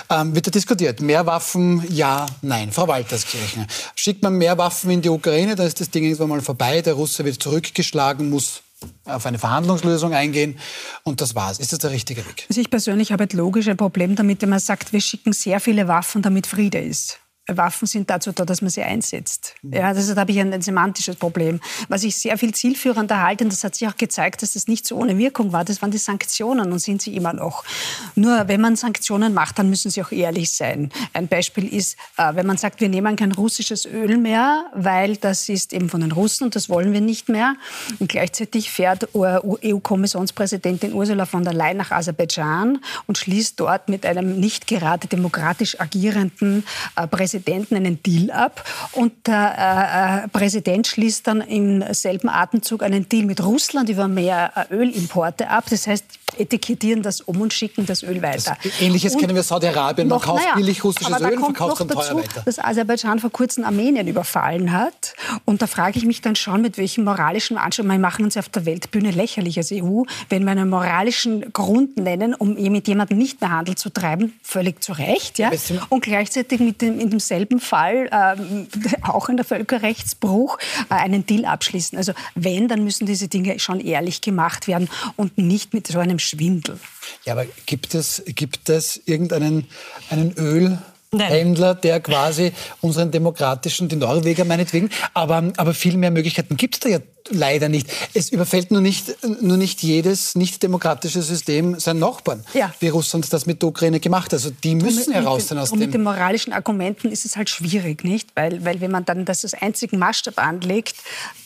ähm, wird da diskutiert. Mehr Waffen, ja, nein. Frau Walterskirchen, schickt man mehr Waffen in die Ukraine, dann ist das Ding irgendwann mal vorbei, der Russe wird zurückgeschlagen, muss auf eine Verhandlungslösung eingehen und das war's. Ist das der richtige Weg? Also ich persönlich habe ein Problem damit, wenn man sagt, wir schicken sehr viele Waffen, damit Friede ist. Waffen sind dazu da, dass man sie einsetzt. Ja, also da habe ich ein, ein, semantisches Problem. Was ich sehr viel zielführender halte, und das hat sich auch gezeigt, dass das nicht so ohne Wirkung war, das waren die Sanktionen und sind sie immer noch. Nur wenn man Sanktionen macht, dann müssen sie auch ehrlich sein. Ein Beispiel ist, äh, wenn man sagt, wir nehmen kein russisches Öl mehr, weil das ist eben von den Russen und das wollen wir nicht mehr. Und gleichzeitig fährt EU-Kommissionspräsidentin Ursula von der Leyen nach Aserbaidschan und schließt dort mit einem nicht gerade demokratisch agierenden Präsidenten Präsidenten einen Deal ab und der äh, äh, Präsident schließt dann im selben Atemzug einen Deal mit Russland über mehr äh, Ölimporte ab. Das heißt, etikettieren das um und schicken das Öl weiter. Das Ähnliches und kennen wir Saudi-Arabien. Man kauft naja, billig russisches Öl und verkauft es dann teuer weiter. dass Aserbaidschan vor kurzem Armenien überfallen hat. Und da frage ich mich dann schon, mit welchem moralischen Anspruch, wir machen uns auf der Weltbühne lächerlich als EU, wenn wir einen moralischen Grund nennen, um mit jemandem nicht mehr Handel zu treiben, völlig zu Recht. Ja? Und gleichzeitig mit dem, in demselben Fall, äh, [LAUGHS] auch in der Völkerrechtsbruch, äh, einen Deal abschließen. Also wenn, dann müssen diese Dinge schon ehrlich gemacht werden und nicht mit so einem Schwindel. Ja, aber gibt es, gibt es irgendeinen einen Öl, Händler, der quasi unseren demokratischen, die Norweger meinetwegen, aber, aber viel mehr Möglichkeiten gibt es da ja leider nicht. Es überfällt nur nicht, nur nicht jedes nicht demokratische System seinen Nachbarn, ja. wie Russland das mit der Ukraine gemacht hat. Also die müssen mit, heraus sein aus und dem... mit den moralischen Argumenten ist es halt schwierig, nicht? Weil, weil wenn man dann das als einzigen Maßstab anlegt,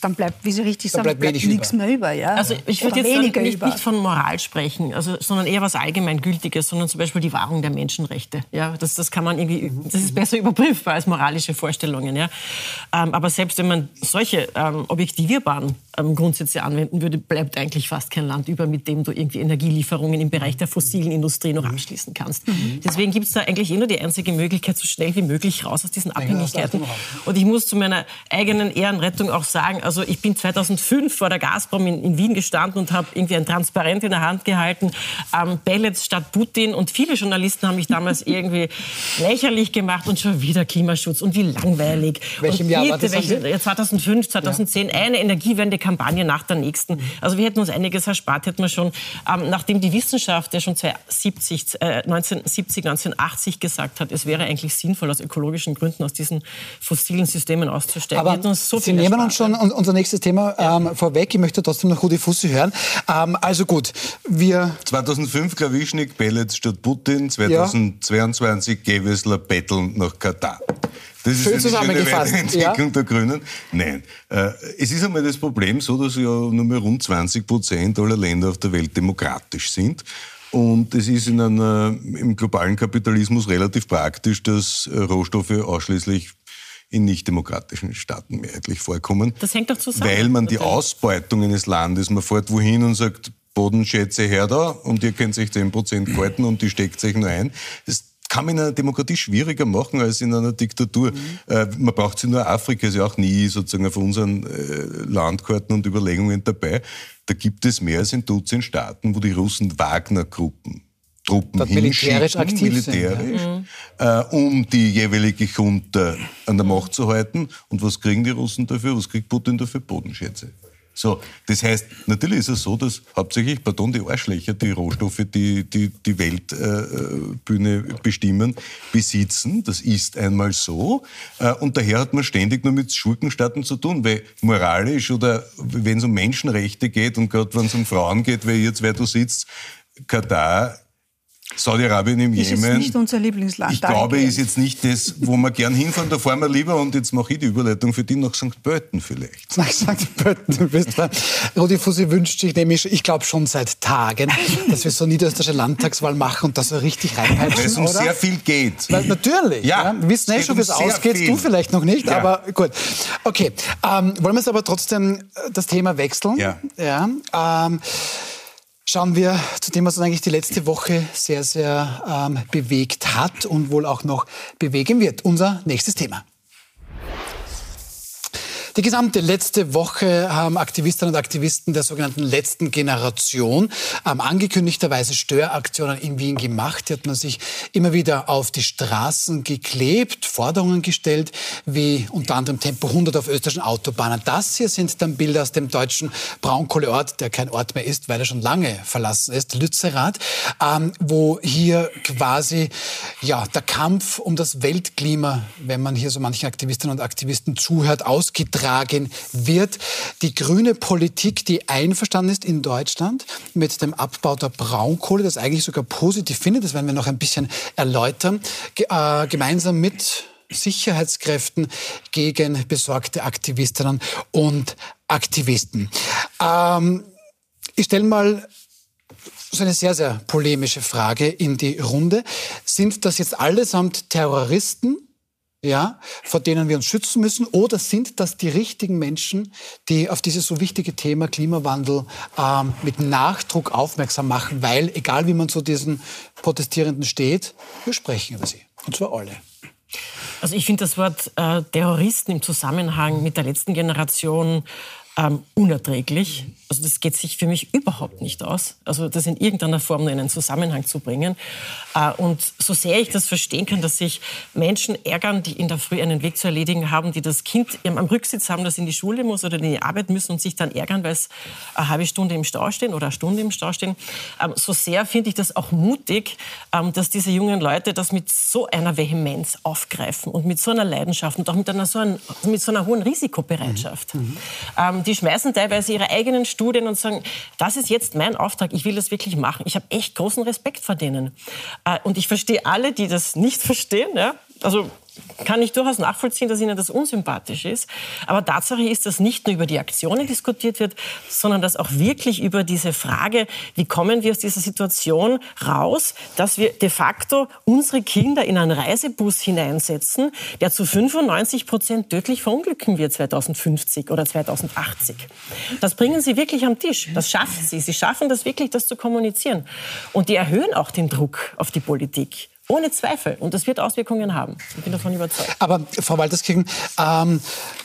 dann bleibt, wie Sie richtig sagen, bleibt, bleibt nichts mehr über. Ja? Also ich würde jetzt nicht, nicht, von Moral sprechen, also, sondern eher was Allgemeingültiges, sondern zum Beispiel die Wahrung der Menschenrechte. Ja? Das, das kann man irgendwie, das ist besser überprüfbar als moralische Vorstellungen. Ja? Ähm, aber selbst wenn man solche ähm, objektivierbaren du? Ähm, Grundsätze anwenden würde, bleibt eigentlich fast kein Land über, mit dem du irgendwie Energielieferungen im Bereich der fossilen Industrie noch abschließen kannst. Mhm. Deswegen gibt es da eigentlich eh nur die einzige Möglichkeit, so schnell wie möglich raus aus diesen Abhängigkeiten. Und ich muss zu meiner eigenen Ehrenrettung auch sagen, also ich bin 2005 vor der Gazprom in, in Wien gestanden und habe irgendwie ein Transparent in der Hand gehalten, ähm, Pellets statt Putin. Und viele Journalisten haben mich damals [LAUGHS] irgendwie lächerlich gemacht und schon wieder Klimaschutz und wie langweilig. Welchem Jahr war das? Welche, 2005, 2010, ja. eine Energiewende Kampagne nach der nächsten. Also wir hätten uns einiges erspart, hätten wir schon, ähm, nachdem die Wissenschaft ja schon 1970, äh, 1970, 1980 gesagt hat, es wäre eigentlich sinnvoll, aus ökologischen Gründen aus diesen fossilen Systemen auszusteigen. Aber so Sie nehmen uns schon unser nächstes Thema ähm, vorweg. Ich möchte trotzdem noch Rudi Fussi hören. Ähm, also gut, wir... 2005 Klawischnik, Pellets statt Putin. 2022 ja. Gewessler betteln nach Katar. Das ist Schön zusammengefasst. Die Entwicklung ja. der Grünen. Nein. Äh, es ist einmal das Problem so, dass ja nur mehr rund 20 Prozent aller Länder auf der Welt demokratisch sind. Und es ist in einer, im globalen Kapitalismus relativ praktisch, dass Rohstoffe ausschließlich in nicht-demokratischen Staaten mehrheitlich vorkommen. Das hängt doch zusammen. Weil man die Ausbeutung eines Landes, man fährt wohin und sagt, Bodenschätze her da und ihr könnt sich 10 Prozent halten und die steckt sich nur ein. Das kann man in einer Demokratie schwieriger machen als in einer Diktatur. Mhm. Man braucht sie nur Afrika, ist ja auch nie sozusagen auf unseren äh, Landkarten und Überlegungen dabei. Da gibt es mehr als ein Dutzend Staaten, wo die Russen Wagner-Gruppen Truppen Dort militärisch aktiv militärisch, sind, ja. äh, um die jeweilige Junta an der Macht zu halten. Und was kriegen die Russen dafür? Was kriegt Putin dafür? Bodenschätze. So, das heißt, natürlich ist es so, dass hauptsächlich, pardon, die Arschlöcher, die Rohstoffe, die die, die Weltbühne äh, bestimmen, besitzen. Das ist einmal so. Äh, und daher hat man ständig nur mit Schurkenstaaten zu tun, weil moralisch oder wenn es um Menschenrechte geht und gerade wenn es um Frauen geht, weil ihr zwei da sitzt, Katar Saudi-Arabien im ist Jemen. Ist nicht unser Lieblingsland. Ich glaube, ist jetzt nicht das, wo wir gern hinfahren. Da fahren wir lieber, und jetzt mache ich die Überleitung für die nach St. Pölten vielleicht. Nach St. Pölten, du bist dran. Rudi Fussi wünscht sich nämlich, ich glaube schon seit Tagen, dass wir so niederösterreichische Landtagswahl machen und das so richtig reinpeitschen, Weil es um oder? sehr viel geht. Weil, natürlich. Ja, ja. Wir wissen eh schon, wie es ausgeht. Viel. Du vielleicht noch nicht, ja. aber gut. Okay, ähm, wollen wir jetzt aber trotzdem das Thema wechseln? Ja. ja ähm, Schauen wir zu dem, was uns eigentlich die letzte Woche sehr, sehr ähm, bewegt hat und wohl auch noch bewegen wird. Unser nächstes Thema. Die gesamte letzte Woche haben Aktivistinnen und Aktivisten der sogenannten letzten Generation ähm, angekündigterweise Störaktionen in Wien gemacht. Hier hat man sich immer wieder auf die Straßen geklebt, Forderungen gestellt, wie unter anderem Tempo 100 auf österreichischen Autobahnen. Das hier sind dann Bilder aus dem deutschen Braunkohleort, der kein Ort mehr ist, weil er schon lange verlassen ist, Lützerath, ähm, wo hier quasi ja, der Kampf um das Weltklima, wenn man hier so manchen Aktivistinnen und Aktivisten zuhört, ausgetragen getragen wird. Die grüne Politik, die einverstanden ist in Deutschland mit dem Abbau der Braunkohle, das eigentlich sogar positiv findet, das werden wir noch ein bisschen erläutern, äh, gemeinsam mit Sicherheitskräften gegen besorgte Aktivistinnen und Aktivisten. Ähm, ich stelle mal so eine sehr, sehr polemische Frage in die Runde. Sind das jetzt allesamt Terroristen, ja, vor denen wir uns schützen müssen? Oder sind das die richtigen Menschen, die auf dieses so wichtige Thema Klimawandel ähm, mit Nachdruck aufmerksam machen? Weil, egal wie man zu diesen Protestierenden steht, wir sprechen über sie. Und zwar alle. Also ich finde das Wort äh, Terroristen im Zusammenhang mit der letzten Generation ähm, unerträglich. Also das geht sich für mich überhaupt nicht aus. Also das in irgendeiner Form nur in einen Zusammenhang zu bringen. Äh, und so sehr ich das verstehen kann, dass sich Menschen ärgern, die in der Früh einen Weg zu erledigen haben, die das Kind am Rücksitz haben, das in die Schule muss oder in die Arbeit müssen und sich dann ärgern, weil es eine halbe Stunde im Stau stehen oder eine Stunde im Stau stehen. Ähm, so sehr finde ich das auch mutig, ähm, dass diese jungen Leute das mit so einer Vehemenz aufgreifen und mit so einer Leidenschaft und auch mit, einer so, ein, mit so einer hohen Risikobereitschaft. Mhm. Ähm, die schmeißen teilweise ihre eigenen Studien und sagen, das ist jetzt mein Auftrag, ich will das wirklich machen. Ich habe echt großen Respekt vor denen. Äh, und ich verstehe alle, die das nicht [LAUGHS] verstehen. Also kann ich durchaus nachvollziehen, dass Ihnen das unsympathisch ist. Aber Tatsache ist, dass nicht nur über die Aktionen diskutiert wird, sondern dass auch wirklich über diese Frage, wie kommen wir aus dieser Situation raus, dass wir de facto unsere Kinder in einen Reisebus hineinsetzen, der zu 95 Prozent tödlich verunglücken wird 2050 oder 2080. Das bringen Sie wirklich am Tisch. Das schaffen Sie. Sie schaffen das wirklich, das zu kommunizieren. Und die erhöhen auch den Druck auf die Politik. Ohne Zweifel. Und das wird Auswirkungen haben. Ich bin davon überzeugt. Aber Frau Walterskirchen, ähm,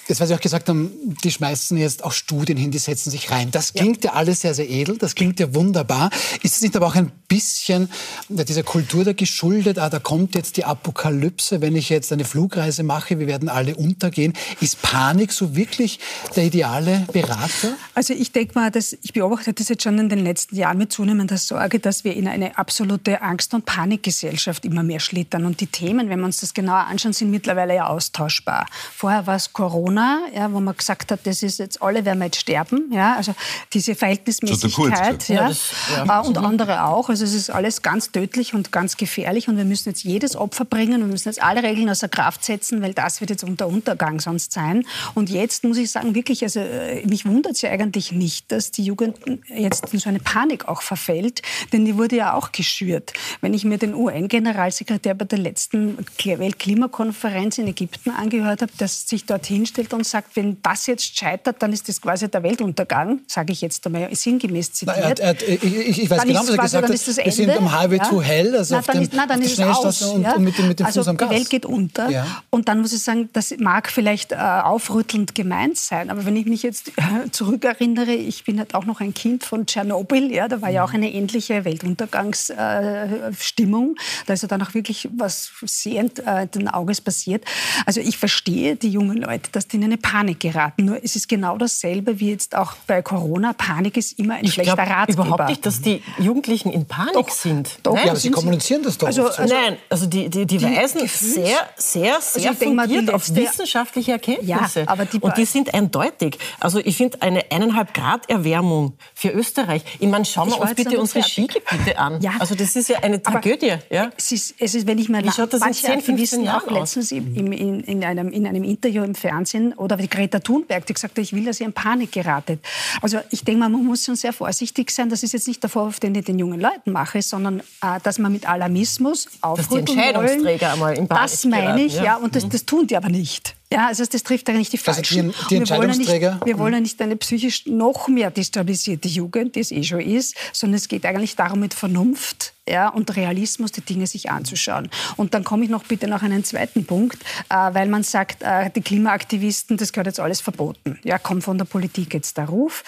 das, was Sie auch gesagt haben, die schmeißen jetzt auch Studien hin, die setzen sich rein. Das klingt ja, ja alles sehr, sehr edel, das klingt ja wunderbar. Ist es nicht aber auch ein bisschen dieser Kultur da geschuldet, ah, da kommt jetzt die Apokalypse, wenn ich jetzt eine Flugreise mache, wir werden alle untergehen. Ist Panik so wirklich der ideale Berater? Also ich denke mal, dass, ich beobachte das jetzt schon in den letzten Jahren mit zunehmender Sorge, dass wir in eine absolute Angst- und Panikgesellschaft immer mehr schlittern. Und die Themen, wenn wir uns das genauer anschauen, sind mittlerweile ja austauschbar. Vorher war es Corona, ja, wo man gesagt hat, das ist jetzt alle werden wir jetzt sterben. Ja, also diese Verhältnismäßigkeit ja, ja, das, ja. Äh, und andere auch. Also es ist alles ganz tödlich und ganz gefährlich und wir müssen jetzt jedes Opfer bringen und wir müssen jetzt alle Regeln außer Kraft setzen, weil das wird jetzt unter Untergang sonst sein. Und jetzt muss ich sagen, wirklich, also äh, mich wundert es ja eigentlich nicht, dass die Jugend jetzt in so eine Panik auch verfällt, denn die wurde ja auch geschürt. Wenn ich mir den UN-General Generalsekretär bei der letzten Weltklimakonferenz in Ägypten angehört habe, dass sich dort hinstellt und sagt, wenn das jetzt scheitert, dann ist das quasi der Weltuntergang, sage ich jetzt einmal sinngemäß zitiert. Na, er, er, ich, ich, weiß genau, was er gesagt hat. Wir sind am Highway ja. to Hell, also na, dann ist, na, dann ist es aus, und, ja. und, mit dem, mit dem also Fuß am Gas. Die Welt geht unter. Ja. Und dann muss ich sagen, das mag vielleicht äh, aufrüttelnd gemeint sein, aber wenn ich mich jetzt äh, zurückerinnere, ich bin halt auch noch ein Kind von Tschernobyl, ja, da war ja auch eine ähnliche Weltuntergangsstimmung. Äh, da ist dann auch wirklich was sehend äh, den Auges passiert. Also ich verstehe die jungen Leute, dass die in eine Panik geraten. Nur es ist genau dasselbe wie jetzt auch bei Corona. Panik ist immer ein ich schlechter Ratgeber. überhaupt nicht, dass die Jugendlichen in Panik doch, sind. Doch, Nein, ja, aber sie kommunizieren das doch. Also, also, Nein, also die, die, die, die weisen sehr, sehr, sehr also fundiert mal, auf wissenschaftliche Erkenntnisse. Ja, aber die Und die sind eindeutig. Also ich finde eine eineinhalb Grad Erwärmung für Österreich. Ich meine, schauen wir uns bitte unsere Skigebiete an. Ja, also das ist ja eine Tragödie. Ja? Es ist, es ist, wenn ich mir manche 10, Aktivisten auch letztens im, in, in, einem, in einem Interview im Fernsehen oder wie Greta Thunberg, die gesagt hat, ich will, dass ihr in Panik geratet. Also ich denke mal, man muss schon sehr vorsichtig sein. Das ist jetzt nicht der Vorwurf, den ich den jungen Leuten mache, sondern äh, dass man mit Alarmismus aufrütteln Dass die Entscheidungsträger wollen. einmal in Panik Das meine ich, ja, ja und das, mhm. das tun die aber nicht. Ja, also das trifft eigentlich die also Falschen. Also die, die Entscheidungsträger? Wir wollen, nicht, wir wollen ja nicht eine psychisch noch mehr destabilisierte Jugend, die es eh schon ist, sondern es geht eigentlich darum, mit Vernunft ja, und Realismus, die Dinge sich anzuschauen. Und dann komme ich noch bitte noch einen zweiten Punkt, äh, weil man sagt, äh, die Klimaaktivisten, das gehört jetzt alles verboten. Ja, kommt von der Politik jetzt der Ruf.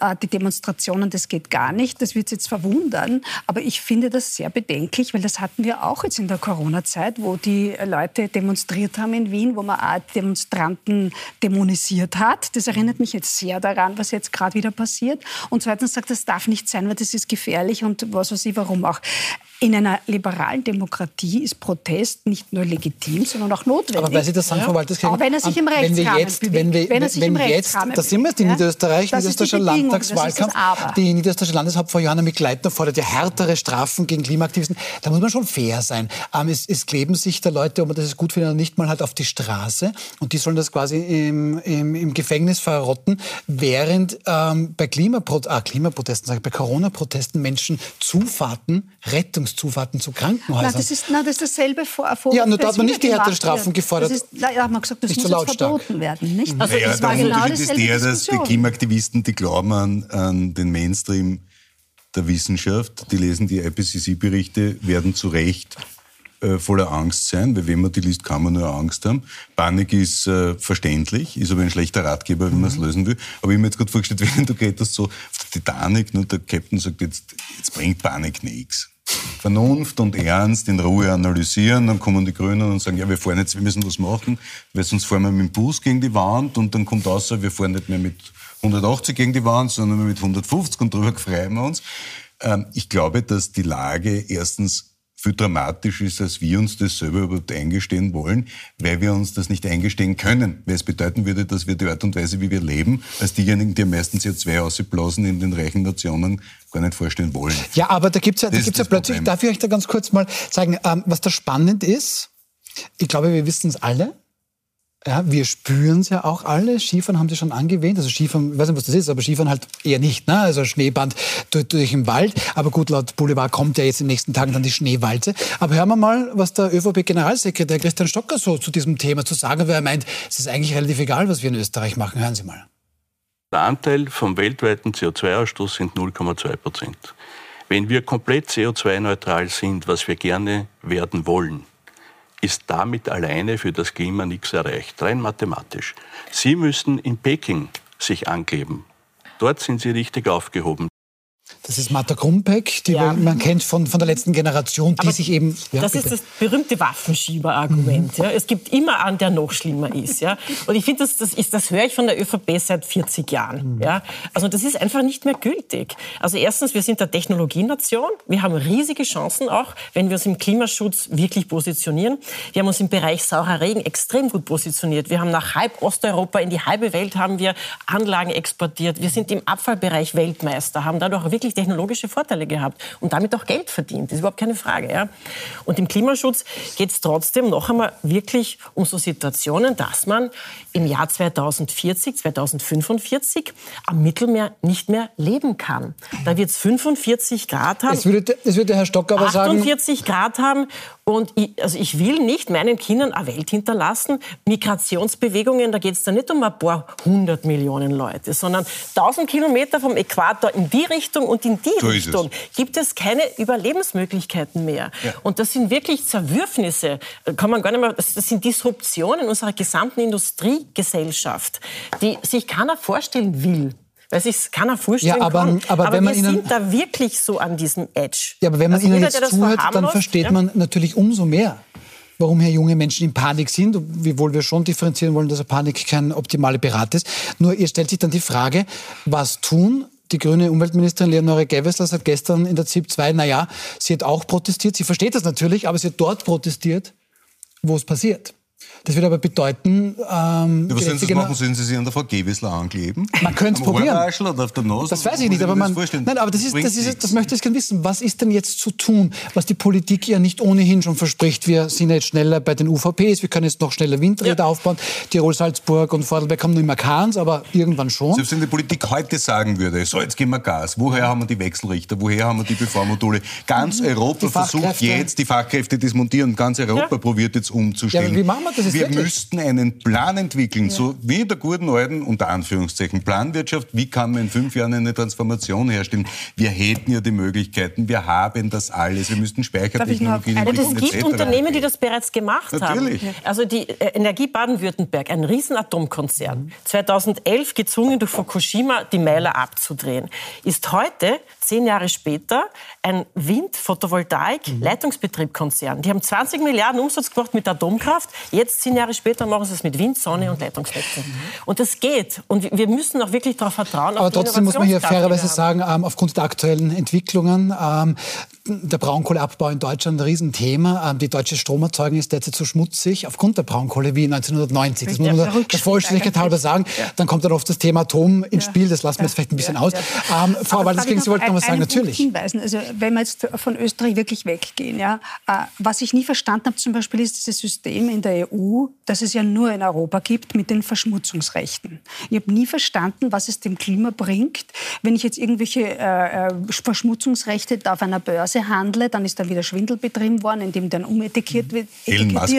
Äh, die Demonstrationen, das geht gar nicht. Das wird jetzt verwundern. Aber ich finde das sehr bedenklich, weil das hatten wir auch jetzt in der Corona-Zeit, wo die Leute demonstriert haben in Wien, wo man auch Demonstranten dämonisiert hat. Das erinnert mich jetzt sehr daran, was jetzt gerade wieder passiert. Und zweitens sagt, das darf nicht sein, weil das ist gefährlich und was weiß ich, warum auch. In einer liberalen Demokratie ist Protest nicht nur legitim, sondern auch notwendig. Aber weil Sie das sagen. Frau Walterskirchen, wenn er sich im Rechtsrahmen wenn wir jetzt, bewegt, wenn wir, wenn er sich wenn im jetzt, da sind wir jetzt in ja? Niederösterreich, Das niederösterreichischer ist die Landtagswahlkampf. ist Die niederösterreichische Landeshauptfrau Johanna Mikleitner fordert ja härtere Strafen gegen Klimaaktivisten. Da muss man schon fair sein. Ähm, es, es kleben sich da Leute, ob man das gut findet oder nicht, mal halt auf die Straße und die sollen das quasi im, im, im Gefängnis verrotten, während ähm, bei Klimapro ah, Klimaprotesten, sage ich, bei Corona-Protesten Menschen Zufahrten, Rettungszufahrten zu Krankenhäusern. Na, das ist, na, das ist dasselbe Vor Vorwurf, Ja, nur da das hat man nicht die wieder härteren gemacht Strafen wird. gefordert. Das ist, ja, hat man gesagt, das Nicht muss so verboten werden. Nicht? Also Naja, das war der genau Unterschied ist der, dass die. Klimaaktivisten, die glauben an, an den Mainstream der Wissenschaft, die lesen die IPCC-Berichte, werden zu Recht äh, voller Angst sein, weil wenn man die liest, kann man nur Angst haben. Panik ist äh, verständlich, ist aber ein schlechter Ratgeber, wenn man es lösen will. Aber ich habe mir jetzt gerade vorgestellt, [LAUGHS] wenn du redest so auf der Titanic, ne, der Captain sagt, jetzt, jetzt bringt Panik nichts. Vernunft und Ernst in Ruhe analysieren, dann kommen die Grünen und sagen, ja, wir fahren jetzt, wir müssen was machen, weil sonst fahren wir mit dem Bus gegen die Wand und dann kommt raus, wir fahren nicht mehr mit 180 gegen die Wand, sondern mit 150 und darüber [LAUGHS] freuen wir uns. Ähm, ich glaube, dass die Lage erstens viel dramatisch ist, als wir uns das selber überhaupt eingestehen wollen, weil wir uns das nicht eingestehen können. Weil es bedeuten würde, dass wir die Art und Weise, wie wir leben, als diejenigen, die am meisten CO2 ausblasen in den reichen Nationen, gar nicht vorstellen wollen. Ja, aber da gibt's ja, da gibt's ja plötzlich, Problem. darf ich euch da ganz kurz mal sagen, ähm, was da spannend ist? Ich glaube, wir wissen es alle. Ja, wir spüren es ja auch alle. Skifahren haben Sie schon angewähnt. Also Skifahren, ich weiß nicht, was das ist, aber Skifahren halt eher nicht. Ne? Also Schneeband durch, durch den Wald. Aber gut, laut Boulevard kommt ja jetzt in den nächsten Tagen dann die Schneewalze. Aber hören wir mal, was der ÖVP-Generalsekretär Christian Stocker so zu diesem Thema zu sagen hat, weil er meint, es ist eigentlich relativ egal, was wir in Österreich machen. Hören Sie mal. Der Anteil vom weltweiten CO2-Ausstoß sind 0,2 Prozent. Wenn wir komplett CO2-neutral sind, was wir gerne werden wollen, ist damit alleine für das Klima nichts erreicht, rein mathematisch. Sie müssen in Peking sich ankleben. Dort sind Sie richtig aufgehoben. Das ist Martha Krumpeck, die Ja. man kennt von, von der letzten Generation, die Aber sich eben... Ja, das bitte. ist das berühmte Waffenschieber-Argument. Ja. Es gibt immer einen, der noch schlimmer ist. Ja. Und ich finde, das, das, ist- das höre ich von der ÖVP seit 40 Jahren. Ja. Also das ist einfach nicht mehr gültig. Also erstens, wir sind eine Technologienation. Wir haben riesige Chancen auch, wenn wir uns im Klimaschutz wirklich positionieren. Wir haben uns im Bereich saurer Regen extrem gut positioniert. Wir haben nach halb Osteuropa in die halbe Welt haben wir Anlagen exportiert. Wir sind im Abfallbereich Weltmeister, haben dadurch auch wirklich technologische Vorteile gehabt und damit auch Geld verdient. Das ist überhaupt keine Frage. Ja. Und im Klimaschutz geht es trotzdem noch einmal wirklich um so Situationen, dass man im Jahr 2040, 2045 am Mittelmeer nicht mehr leben kann. Da wird es 45 Grad haben. Das würde, das würde Herr Stocker aber sagen... 48 Grad haben. Und ich, also ich will nicht meinen Kindern eine Welt hinterlassen. Migrationsbewegungen, da geht es dann nicht um ein paar hundert Millionen Leute, sondern 1000 Kilometer vom Äquator in die Richtung und in die So Richtung gibt es keine Überlebensmöglichkeiten mehr. Und das sind wirklich Zerwürfnisse, äh, kann man gar nicht mehr, das, das sind Disruptionen unserer gesamten Industriegesellschaft, die sich keiner vorstellen will. Weil sich keiner vorstellen Ja, aber- kann. aber wenn man wir ihnen- sind da wirklich so an diesem Edge. Ja, aber wenn man Also Ihnen jeder, jetzt zuhört, dann versteht ja. man natürlich umso mehr, warum hier junge Menschen in Panik sind, wiewohl wir schon differenzieren wollen, dass Panik kein optimale Berat ist. Nur ihr stellt sich dann die Frage, was tun? Die grüne Umweltministerin Leonore Gewessler sagt gestern in der ZIP 2, naja, sie hat auch protestiert. Sie versteht das natürlich, aber sie hat dort protestiert, wo es passiert. Das würde aber bedeuten, ähm, Ja, was Sie machen? Sollen Sie sich an der Frau Gewissler ankleben? Man könnte es probieren. Oder auf der Nase? Das weiß ich nicht, aber das man. Nein, aber das ist, das ist, das möchte ich gerne wissen. Was ist denn jetzt zu tun, was die Politik ja nicht ohnehin schon verspricht? Wir sind jetzt schneller bei den UVPs, wir können jetzt noch schneller Windräder aufbauen. Tirol, Salzburg und Vorarlberg haben noch immer keins, aber irgendwann schon. Selbst wenn die Politik heute sagen würde, so jetzt geben wir Gas, woher haben wir die Wechselrichter, woher haben wir die PV-Module? Ganz Europa Die versucht jetzt, die Fachkräfte dismontieren, ganz Europa Ja. probiert jetzt Ja, umzustellen. aber wie machen wir, das ist wir wirklich. müssten einen Plan entwickeln, so wie in der guten alten, unter Anführungszeichen, Planwirtschaft. Wie kann man in fünf Jahren eine Transformation herstellen? Wir hätten ja die Möglichkeiten, wir haben das alles. Wir müssten Speichertechnologien entwickeln. es gibt. Unternehmen, die das bereits gemacht Natürlich. haben. Also die äh, Energie Baden-Württemberg, ein Riesenatomkonzern, 2011 gezwungen durch Fukushima die Meiler abzudrehen, ist heute, zehn Jahre später, ein Wind-Photovoltaik-Leitungsbetriebkonzern. Die haben 20 Milliarden Umsatz gemacht mit Atomkraft. Jetzt, zehn Jahre später, machen sie es mit Wind, Sonne und Leitungsnetzen. Und das geht. Und wir müssen auch wirklich darauf vertrauen. Aber trotzdem muss man hier fairerweise sagen, ähm, aufgrund der aktuellen Entwicklungen, ähm, der Braunkohleabbau in Deutschland ein Riesenthema. Ähm, die deutsche Stromerzeugung ist derzeit so schmutzig aufgrund der Braunkohle wie 1990. Das muss Ja, man der der Vollständigkeit halber sagen. Dann kommt dann oft das Thema Atom ins Spiel. Das lassen wir jetzt vielleicht ein bisschen aus. Ähm, Frau darf Sie wollten noch was sagen. einen Punkt Natürlich. Hinweisen. Also wenn wir jetzt von Österreich wirklich weggehen, ja, äh, was ich nie verstanden habe zum Beispiel ist dieses System in der EU, das es ja nur in Europa gibt mit den Verschmutzungsrechten. Ich habe nie verstanden, was es dem Klima bringt, wenn ich jetzt irgendwelche äh, äh, Verschmutzungsrechte auf einer Börse handle, dann ist da wieder Schwindel betrieben worden, indem dann umetikettiert wird.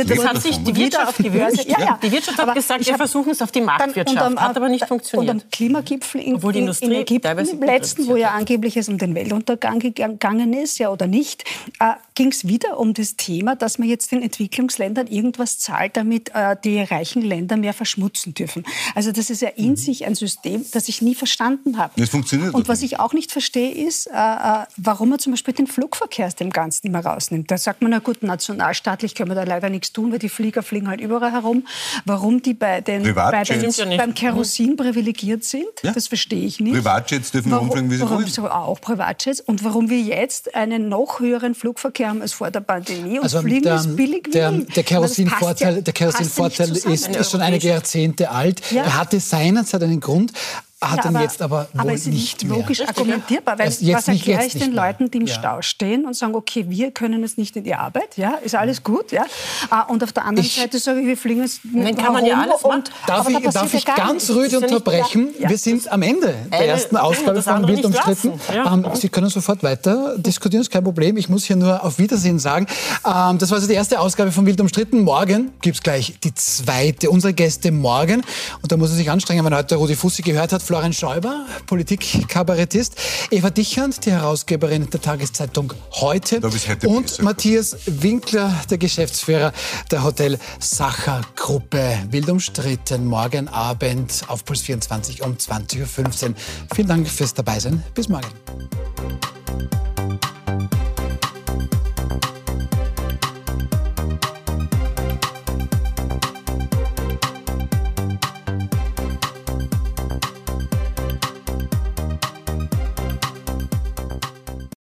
Das hat sich die Wirtschaft auf die Börse. gewünscht. Ja, ja. Die Wirtschaft hat Aber gesagt, ich wir versuchen es auf die Marktwirtschaft. Dann- und am- hat aber nicht funktioniert. Und am Klimagipfel in, Obwohl die in, Industrie in Ägypten, letzten, wo ja angeblich es um den Weltuntergang gegangen ist, ja oder nicht, äh, ging es wieder um das Thema, dass man jetzt den Entwicklungsländern irgendwas zahlt, damit äh, die reichen Länder mehr verschmutzen dürfen. Also das ist ja in sich ein System, das ich nie verstanden habe. Das funktioniert Und was ich auch nicht verstehe, ist, äh, äh, warum man zum Beispiel den Flugverkehr aus dem Ganzen immer rausnimmt. Da sagt man, na gut, nationalstaatlich können wir da leider nichts tun, weil die Flieger fliegen halt überall herum. Warum die bei den, bei Privatjets. den beim Kerosin privilegiert sind, Ja. das verstehe ich nicht. Privatjets dürfen rumfliegen, wie sie warum wollen. so auch Privatjets. Und warum wir jetzt einen noch höheren Flugverkehr haben als vor der Pandemie und Also fliegen der, ist billig wie der, der Kerosinvorteil, ja- der Kerosinvorteil ist, ist schon einige Jahrzehnte alt. Ja. Er hatte seinerzeit einen Grund, hat Ja, ihn aber- jetzt aber wohl aber es ist nicht mehr. logisch argumentierbar, weil jetzt was nicht, erkläre ich den mehr. Leuten, die im Ja. Stau stehen und sagen, okay, wir können jetzt nicht in die Arbeit, ja, ist alles gut, ja, Ah, und auf der anderen Ich- Seite sage ich, wir fliegen jetzt Dann kann man ja alles und- machen. Darf aber da ich, darf ich ja ganz rüde ja unterbrechen? ja, Wir sind am Ende der ersten Ausgabe von Wild umstritten. ja. Ähm, Sie können sofort weiter diskutieren, ist kein Problem. Ich muss hier nur auf Wiedersehen sagen. Ähm, das war also die erste Ausgabe von Wild umstritten. Morgen gibt es gleich die zweite. Unsere Gäste morgen. Und da muss er sich anstrengen, wenn heute Rudi Fussi gehört hat. Florian Schäuber, Politikkabarettist. Eva Dichand, die Herausgeberin der Tageszeitung Heute. Und. Matthias Winkler, der Geschäftsführer der Hotel Sacher Gruppe. Wild umstritten, morgen Abend auf Puls 24 um 20.15 Uhr. Vielen Dank fürs Dabeisein. Bis morgen.